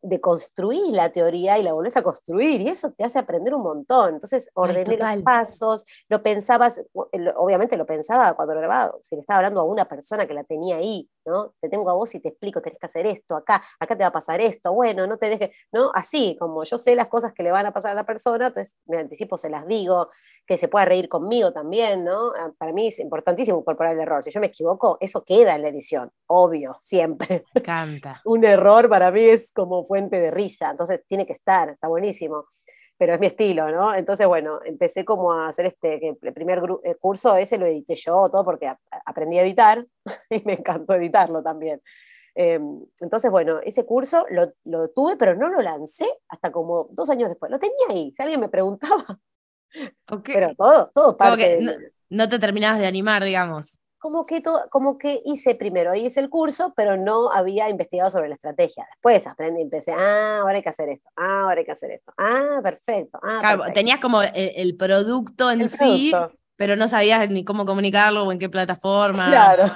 deconstruir la teoría y la volvés a construir, y eso te hace aprender un montón. Entonces, ordené los pasos, lo pensabas, obviamente lo pensaba cuando lo grababa, si le estaba hablando a una persona que la tenía ahí, ¿no? Te tengo a vos y te explico, tenés que hacer esto acá, acá te va a pasar esto, bueno, no te dejes, ¿no? Así, como yo sé las cosas que le van a pasar a la persona, entonces me anticipo, se las digo, que se pueda reír conmigo también, ¿no? Ah, para mí es importantísimo incorporar el error. Si yo me equivoco, eso queda en la edición, obvio, siempre. Me encanta. Un error para mí es como fuente de risa, entonces tiene que estar, está buenísimo pero es mi estilo, ¿no? Entonces, bueno, empecé como a hacer este, que el primer eh, curso ese lo edité yo, todo porque aprendí a editar y me encantó editarlo también. Em, entonces, bueno, ese curso lo, lo, tuve, pero no lo lancé hasta como dos años después. Lo tenía ahí, si alguien me preguntaba. Okay. Pero todo, todo parte. No, no, te terminabas de animar, digamos como que, todo, como que hice primero, hice el curso, pero no había investigado sobre la estrategia. Después aprendí y empecé, ah, ahora hay que hacer esto, ah, ahora hay que hacer esto, ah, perfecto. Ah, claro, tenías como el, producto en sí, pero no sabías ni cómo comunicarlo o en qué plataforma. Claro.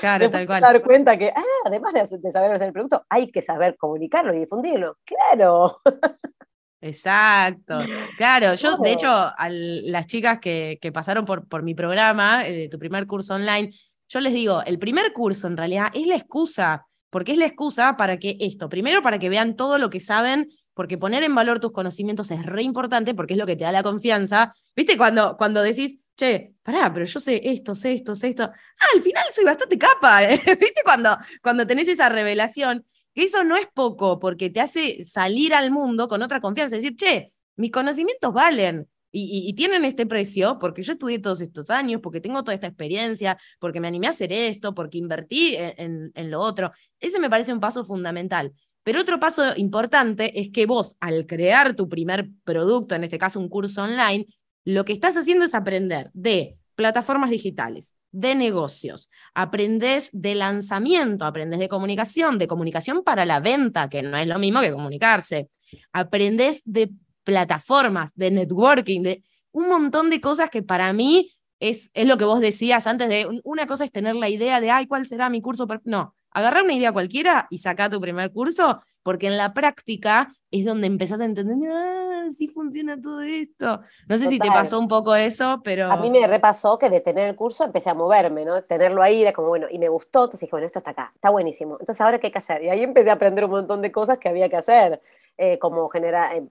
Claro, tal cual. dar cuenta que, ah, además de, de saber hacer el producto, hay que saber comunicarlo y difundirlo. Claro. Exacto, claro, yo de hecho a las chicas que, pasaron por, por, mi programa, eh, tu primer curso online, yo les digo, el primer curso en realidad es la excusa, porque es la excusa para que esto, primero para que vean todo lo que saben, porque poner en valor tus conocimientos es re importante, porque es lo que te da la confianza. ¿Viste cuando, cuando decís, che, pará, pero yo sé esto, sé esto, sé esto? Ah, al final soy bastante capa, ¿viste? Cuando, cuando tenés esa revelación eso no es poco, porque te hace salir al mundo con otra confianza, decir, che, mis conocimientos valen. Y, tienen este precio porque yo estudié todos estos años, porque tengo toda esta experiencia, porque me animé a hacer esto, porque invertí en, en lo otro. Ese me parece un paso fundamental. Pero otro paso importante es que vos, al crear tu primer producto, en este caso un curso online, lo que estás haciendo es aprender de plataformas digitales, de negocios, aprendes de lanzamiento, aprendes de comunicación, de comunicación para la venta, que no es lo mismo que comunicarse, aprendes de plataformas, de networking, de un montón de cosas que para mí es, es lo que vos decías antes de, una cosa es tener la idea de, ay, ¿cuál será mi curso? No, agarrar una idea cualquiera y sacar tu primer curso, porque en la práctica es donde empezás a entender, ah, sí funciona todo esto. No sé si te pasó un poco eso, pero... A mí me repasó que de tener el curso empecé a moverme, ¿no? Tenerlo ahí era como, bueno, y me gustó, entonces dije, bueno, esto está acá, está buenísimo. Entonces, ¿ahora qué hay que hacer? Y ahí empecé a aprender un montón de cosas que había que hacer, eh, como generar, eh,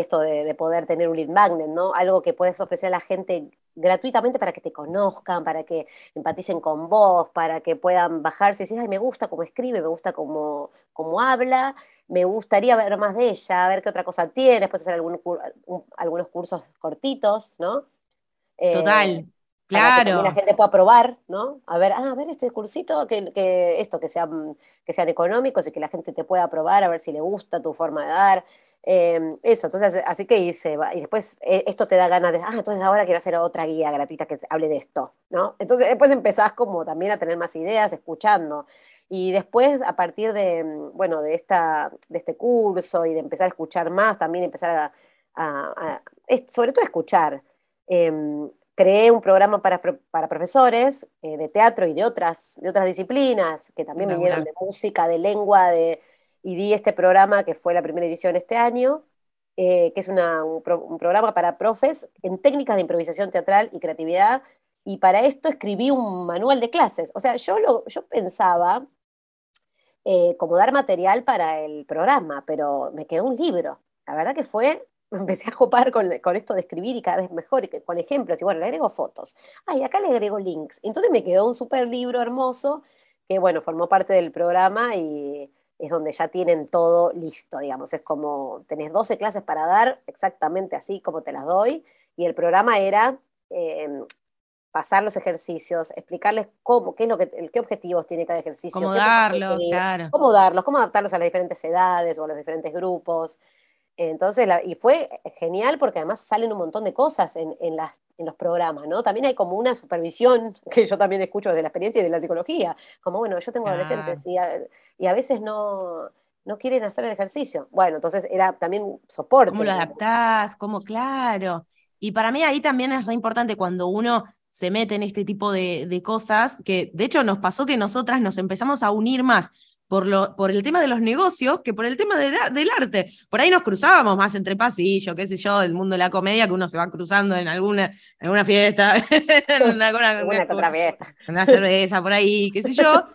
esto de, poder tener un lead magnet, ¿no? Algo que puedes ofrecer a la gente gratuitamente para que te conozcan, para que empaticen con vos, para que puedan bajarse y decir, ay, me gusta cómo escribe, me gusta cómo, cómo habla, me gustaría ver más de ella, ver qué otra cosa tiene, después hacer algunos cursos cortitos, ¿no? Total. Eh, Claro. la gente pueda probar, ¿no? A ver, ah, a ver este cursito, que, que, esto, que sean, que sean económicos y que la gente te pueda probar, a ver si le gusta tu forma de dar. Em, eso, entonces, así que hice, y después eh, esto te da ganas de, ah, entonces ahora quiero hacer otra guía gratuita que hable de esto, ¿no? Entonces después empezás como también a tener más ideas, escuchando. Y después, a partir de, bueno, de, esta, de este curso y de empezar a escuchar más, también empezar a, sobre todo a escuchar. Em, creé un programa para, para profesores eh, de teatro y de otras, de otras disciplinas, que también vinieron de música, de lengua, de, y di este programa que fue la primera edición este año, eh, que es un, programa para profes en técnicas de improvisación teatral y creatividad, y para esto escribí un manual de clases. O sea, yo, lo, yo pensaba eh, como dar material para el programa, pero me quedó un libro. La verdad que fue empecé a copar con, esto de escribir y cada vez mejor, y con ejemplos, y bueno, le agrego fotos. Ay, acá le agrego links. Entonces me quedó un súper libro hermoso que, bueno, formó parte del programa y es donde ya tienen todo listo, digamos. Es como, tenés 12 clases para dar, exactamente así como te las doy, y el programa era em, pasar los ejercicios, explicarles cómo, qué es lo que, qué objetivos tiene cada ejercicio. Cómo darlos, claro. Cómo darlos, cómo adaptarlos a las diferentes edades o a los diferentes grupos. Entonces, y fue genial porque además salen un montón de cosas en, las, en los programas, ¿no? También hay como una supervisión que yo también escucho desde la experiencia y de la psicología, como, bueno, yo tengo adolescentes y a, veces no, no quieren hacer el ejercicio. Bueno, entonces era también soporte. ¿Cómo lo adaptás? ¿Cómo? Claro. Y para mí ahí también es re importante cuando uno se mete en este tipo de, de cosas, que de hecho nos pasó que nosotras nos empezamos a unir más por, lo, por el tema de los negocios que por el tema del arte. Por ahí nos cruzábamos más entre pasillos, qué sé yo, del mundo de la comedia, que uno se va cruzando en alguna, alguna fiesta, en una, fiesta. una cerveza por ahí, qué sé yo.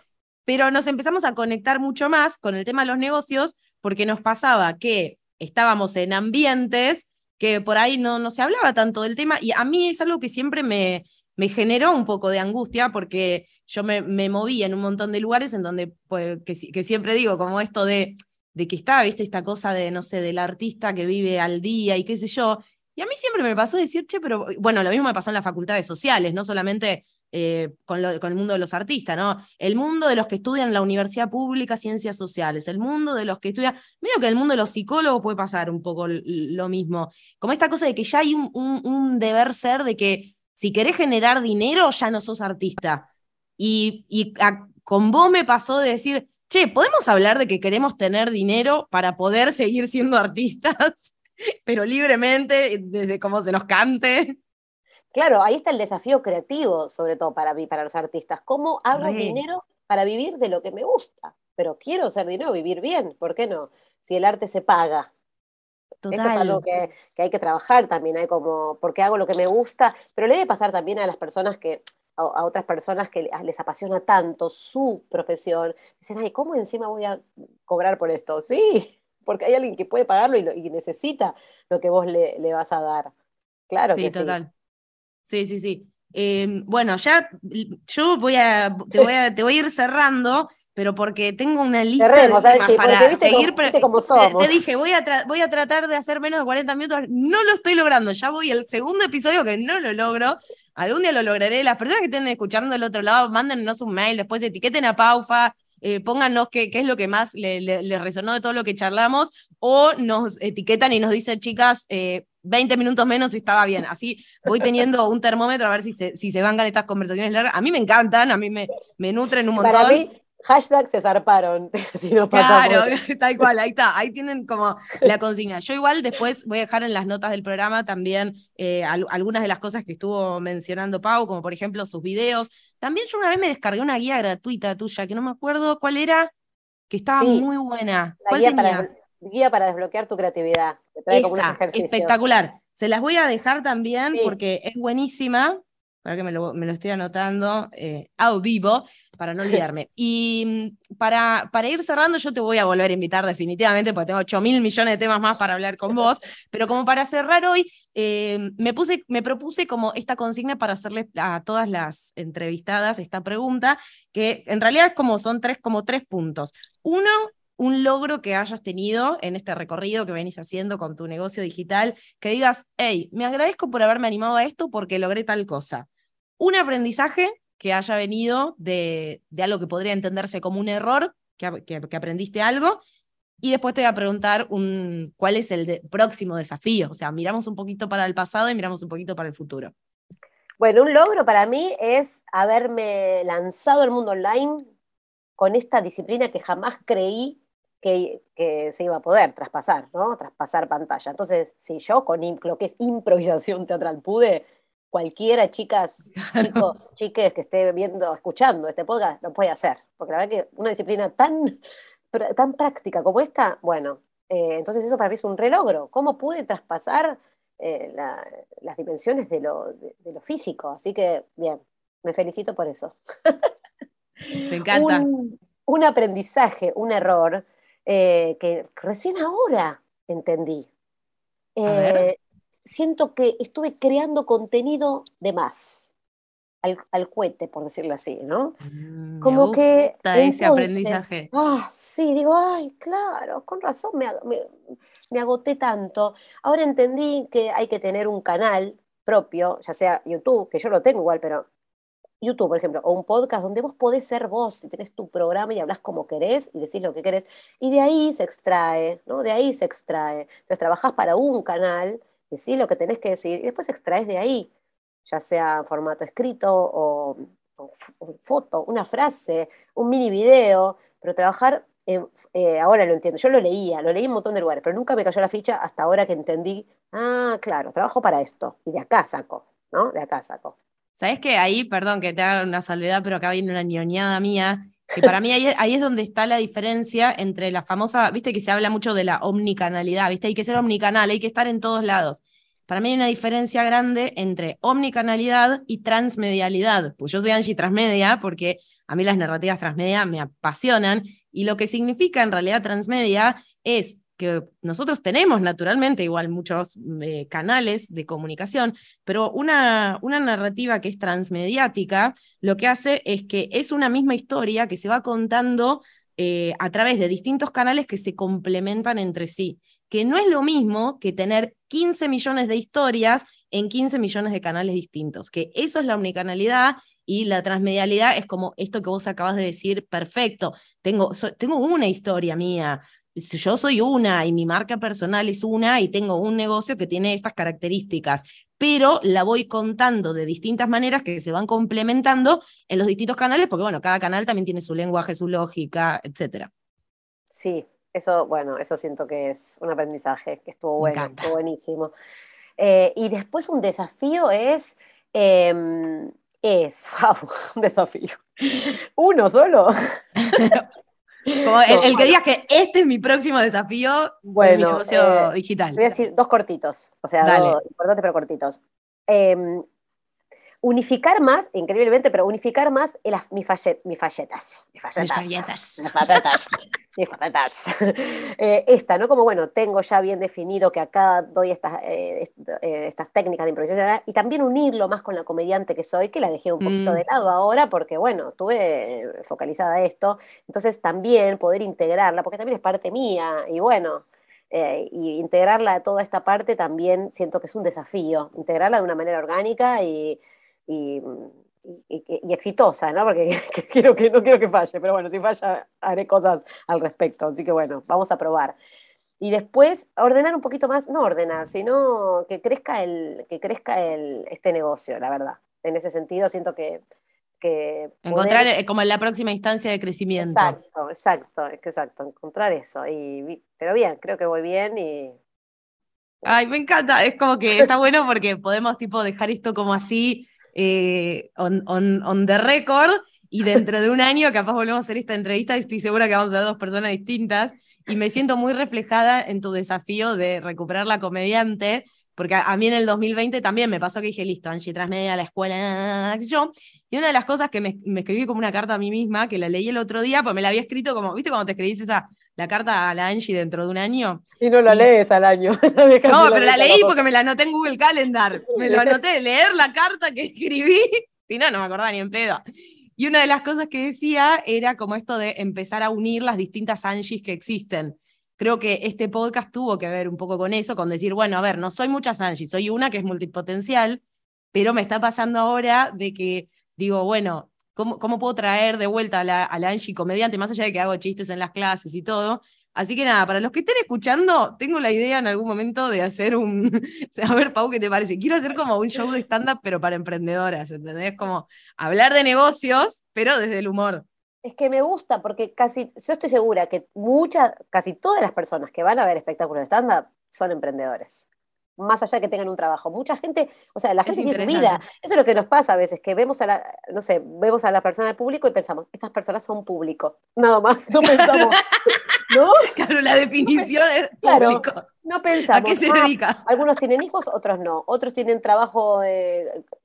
pero nos empezamos a conectar mucho más con el tema de los negocios porque nos pasaba que estábamos en ambientes que por ahí no, no se hablaba tanto del tema y a mí es algo que siempre me, me generó un poco de angustia porque yo me, me moví en un montón de lugares en donde, pues, que, siempre digo, como esto de, de que está, viste, esta cosa de, no sé, del artista que vive al día y qué sé yo. Y a mí siempre me pasó decir, che, pero bueno, lo mismo me pasó en las facultades sociales, no solamente eh, con, con, el mundo de los artistas, ¿no? El mundo de los que estudian en la universidad pública ciencias sociales, el mundo de los que estudian, medio que el mundo de los psicólogos puede pasar un poco lo mismo, como esta cosa de que ya hay un, deber ser de que si querés generar dinero ya no sos artista. Y, y con vos me pasó de decir, che, ¿podemos hablar de que queremos tener dinero para poder seguir siendo artistas, pero libremente, desde cómo se nos cante? Claro, ahí está el desafío creativo, sobre todo para, para los artistas. ¿Cómo hago dinero para vivir de lo que me gusta? Pero quiero hacer dinero, vivir bien, ¿por qué no? Si el arte se paga. Eso es algo que, hay que trabajar también, hay como, porque hago lo que me gusta, pero le debe pasar también a las personas que, a, otras personas que les apasiona tanto su profesión, dicen, ay, ¿cómo encima voy a cobrar por esto? Sí, porque hay alguien que puede pagarlo y, necesita lo que vos le, le, vas a dar. Claro sí, total. Sí, sí, sí. Em, bueno, ya yo voy a te, voy a, te voy a ir cerrando, pero porque tengo una lista de temas para seguir. Como, te, dije, voy a, voy a tratar de hacer menos de 40 minutos. No lo estoy logrando. Ya voy al segundo episodio que no lo logro. Algún día lo lograré. Las personas que estén escuchando del otro lado, mándenos un mail, después etiqueten a Paufa, eh, pónganos qué, qué, es lo que más les le, resonó de todo lo que charlamos, o nos etiquetan y nos dicen, chicas, eh, 20 minutos menos y estaba bien. Así voy teniendo un termómetro a ver si se, si se vangan estas conversaciones largas. A mí me encantan, a mí me, me nutren un montón. Para mí, hashtag se zarparon. claro, tal cual, ahí está, ahí tienen como la consigna. Yo igual después voy a dejar en las notas del programa también eh, algunas de las cosas que estuvo mencionando Pau, como por ejemplo sus videos. También yo una vez me descargué una guía gratuita tuya, que no me acuerdo cuál era, que estaba muy buena. ¿Cuál tenías? guía para desbloquear tu creatividad. espectacular. Se las voy a dejar también porque es buenísima. Para que me lo, me lo estoy anotando eh, a vivo, para no olvidarme. Y mm, para, para ir cerrando, yo te voy a volver a invitar definitivamente, porque tengo 8 mil millones de temas más para hablar con vos. Pero como para cerrar hoy, eh, me, puse, me propuse como esta consigna para hacerle a todas las entrevistadas esta pregunta, que en realidad es como son tres, como tres puntos. Uno, un logro que hayas tenido en este recorrido que venís haciendo con tu negocio digital, que digas, hey, me agradezco por haberme animado a esto porque logré tal cosa. Un aprendizaje que haya venido de, de algo que podría entenderse como un error, que, que, aprendiste algo, y después te voy a preguntar un, cuál es el próximo desafío. O sea, miramos un poquito para el pasado y miramos un poquito para el futuro. Bueno, un logro para mí es haberme lanzado al mundo online con esta disciplina que jamás creí que, se iba a poder traspasar, ¿no? Traspasar pantalla. Entonces, si yo con lo que es improvisación teatral pude, cualquiera, chicas, chicos, chiques que esté viendo, escuchando este podcast, lo puede hacer. Porque la verdad que una disciplina tan, tan práctica como esta, bueno, eh, entonces eso para mí es un relogro. ¿Cómo pude traspasar eh, las dimensiones de lo, lo, físico? Así que, bien, me felicito por eso. Me encanta. un, un aprendizaje, un error, eh, que recién ahora entendí. Eh, siento que estuve creando contenido de más. Al, al cohete, por decirlo así, ¿no? Mm, Como que. ese aprendizaje. Ah, sí, digo, ay, claro, con razón me, me, agoté tanto. Ahora entendí que hay que tener un canal propio, ya sea YouTube, que yo lo tengo igual, pero YouTube, por ejemplo, o un podcast donde vos podés ser vos y tenés tu programa y hablas como querés y decís lo que querés. Y de ahí se extrae, ¿no? De ahí se extrae. Entonces trabajás para un canal, decís lo que tenés que decir y después extraes de ahí, ya sea formato escrito o, foto, una frase, un mini video, pero trabajar, eh, ahora lo entiendo, yo lo leía, lo leí en un montón de lugares, pero nunca me cayó la ficha hasta ahora que entendí, ah, claro, trabajo para esto y de acá saco, ¿no? De acá saco. ¿Sabes que ahí, perdón que te haga una salvedad, pero acá viene una ñoñada mía, que para mí ahí, ahí, es donde está la diferencia entre la famosa, viste que se habla mucho de la omnicanalidad, viste, hay que ser omnicanal, hay que estar en todos lados. para mí hay una diferencia grande entre omnicanalidad y transmedialidad. Pues yo soy Angie Transmedia porque a mí las narrativas transmedia me apasionan y lo que significa en realidad transmedia es que nosotros tenemos naturalmente igual muchos eh, canales de comunicación, pero una, una narrativa que es transmediática lo que hace es que es una misma historia que se va contando eh, a través de distintos canales que se complementan entre sí que no es lo mismo que tener 15 millones de historias en 15 millones de canales distintos, que eso es la omnicanalidad y la transmedialidad es como esto que vos acabas de decir, perfecto, tengo, tengo una historia mía, yo soy una y mi marca personal es una y tengo un negocio que tiene estas características, pero la voy contando de distintas maneras que se van complementando en los distintos canales, porque bueno, cada canal también tiene su lenguaje, su lógica, etc. Sí, eso, bueno, eso siento que es un aprendizaje que estuvo bueno, estuvo buenísimo. Eh, y después un desafío es, em, es, wow, un desafío. Uno solo. Como el, que digas que este es mi próximo desafío bueno, mi negocio eh, digital. Voy a decir dos cortitos, o sea, dos importantes pero cortitos. Em, unificar más, increíblemente, pero unificar más mis, falletas. Mis falletas. Mis falletas. Mis falletas. Eh, esta, ¿no? Como, bueno, tengo ya bien definido que acá doy estas, eh, eh, estas técnicas de improvisación y también unirlo más con la comediante que soy, que la dejé un poquito mm. de lado ahora porque, bueno, estuve focalizada a esto. Entonces también poder integrarla, porque también es parte mía y bueno, y integrarla a toda esta parte también siento que es un desafío, integrarla de una manera orgánica y y, exitosa, ¿no? Porque quiero que, no quiero que falle, pero bueno, si falla haré cosas al respecto, así que bueno, vamos a probar. Y después ordenar un poquito más, no ordenar, sino que crezca, el, que crezca el, este negocio, la verdad. En ese sentido siento que... que encontrar eh, como en la próxima instancia de crecimiento. Exacto, exacto, exacto, encontrar eso. Y, pero bien, creo que voy bien y Ay, me encanta. Es como que está bueno porque podemos tipo dejar esto como así eh, on, the record y dentro de un año capaz volvemos a hacer esta entrevista y estoy segura que vamos a ver dos personas distintas y me siento muy reflejada en tu desafío de recuperar la comediante, porque a, mí en el 2020 también me pasó que dije, listo, Angie, tras media la escuela, yo, y una de las cosas que me, me, escribí como una carta a mí misma, que la leí el otro día, pues me la había escrito como, ¿viste cuando te escribís esa la carta a la Angie dentro de un año. Y no la lees al año. no, pero la, leí porque me la anoté en Google Calendar. Me lo anoté, leer la carta que escribí. Si no, no me acordaba ni en pedo. Y una de las cosas que decía era como esto de empezar a unir las distintas Angies que existen. Creo que este podcast tuvo que ver un poco con eso, con decir, bueno, a ver, no soy muchas Angies, soy una que es multipotencial, pero me está pasando ahora de que digo, bueno, ¿Cómo, puedo traer de vuelta a la, Angie comediante, más allá de que hago chistes en las clases y todo? Así que nada, para los que estén escuchando, tengo la idea en algún momento de hacer un. a ver, Pau, ¿qué te parece? Quiero hacer como un show de stand-up, pero para emprendedoras, ¿entendés? Como hablar de negocios, pero desde el humor. Es que me gusta, porque casi, yo estoy segura que muchas, casi todas las personas que van a ver espectáculos de stand-up son emprendedores más allá de que tengan un trabajo. Mucha gente, o sea, la gente tiene su vida. Eso es lo que nos pasa a veces, que vemos a la, no sé, vemos a la persona del público y pensamos, estas personas son público. Nada más, no pensamos. ¿No? Claro, la definición es claro, No pensamos. ¿A qué se ah, dedica? algunos tienen hijos, otros no. Otros tienen trabajo,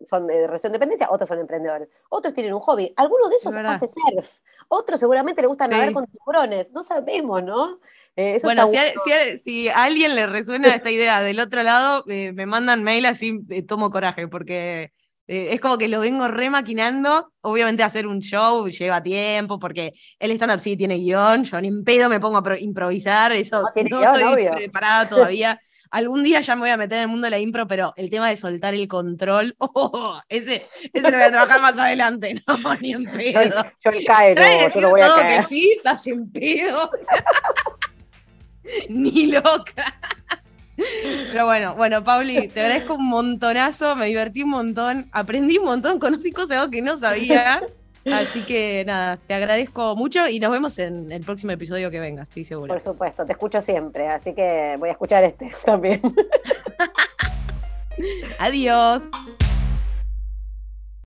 son de relación de dependencia, otros son emprendedores. Otros tienen un hobby. Algunos de esos hace surf. Otros seguramente le gusta nadar con tiburones. No sabemos, ¿no? Eh, bueno, si a, alguien le resuena esta idea del otro lado, eh, me mandan mail así eh, tomo coraje, porque es como que lo vengo remaquinando. Obviamente hacer un show lleva tiempo, porque el stand-up sí tiene guion, yo ni en pedo me pongo a improvisar, eso no, estoy preparada todavía. Algún día ya me voy a meter en el mundo de la impro, pero el tema de soltar el control, oh, ese, ese lo voy a trabajar más adelante, no, ni en pedo. Yo, el caero, yo lo voy a caer. que sí, estás en pedo. Ni loca. Pero bueno, bueno, Pauli, te agradezco un montonazo, me divertí un montón, aprendí un montón, conocí cosas que no sabía. Así que nada, te agradezco mucho y nos vemos en el próximo episodio que venga, estoy segura. Por supuesto, te escucho siempre, así que voy a escuchar este también. Adiós.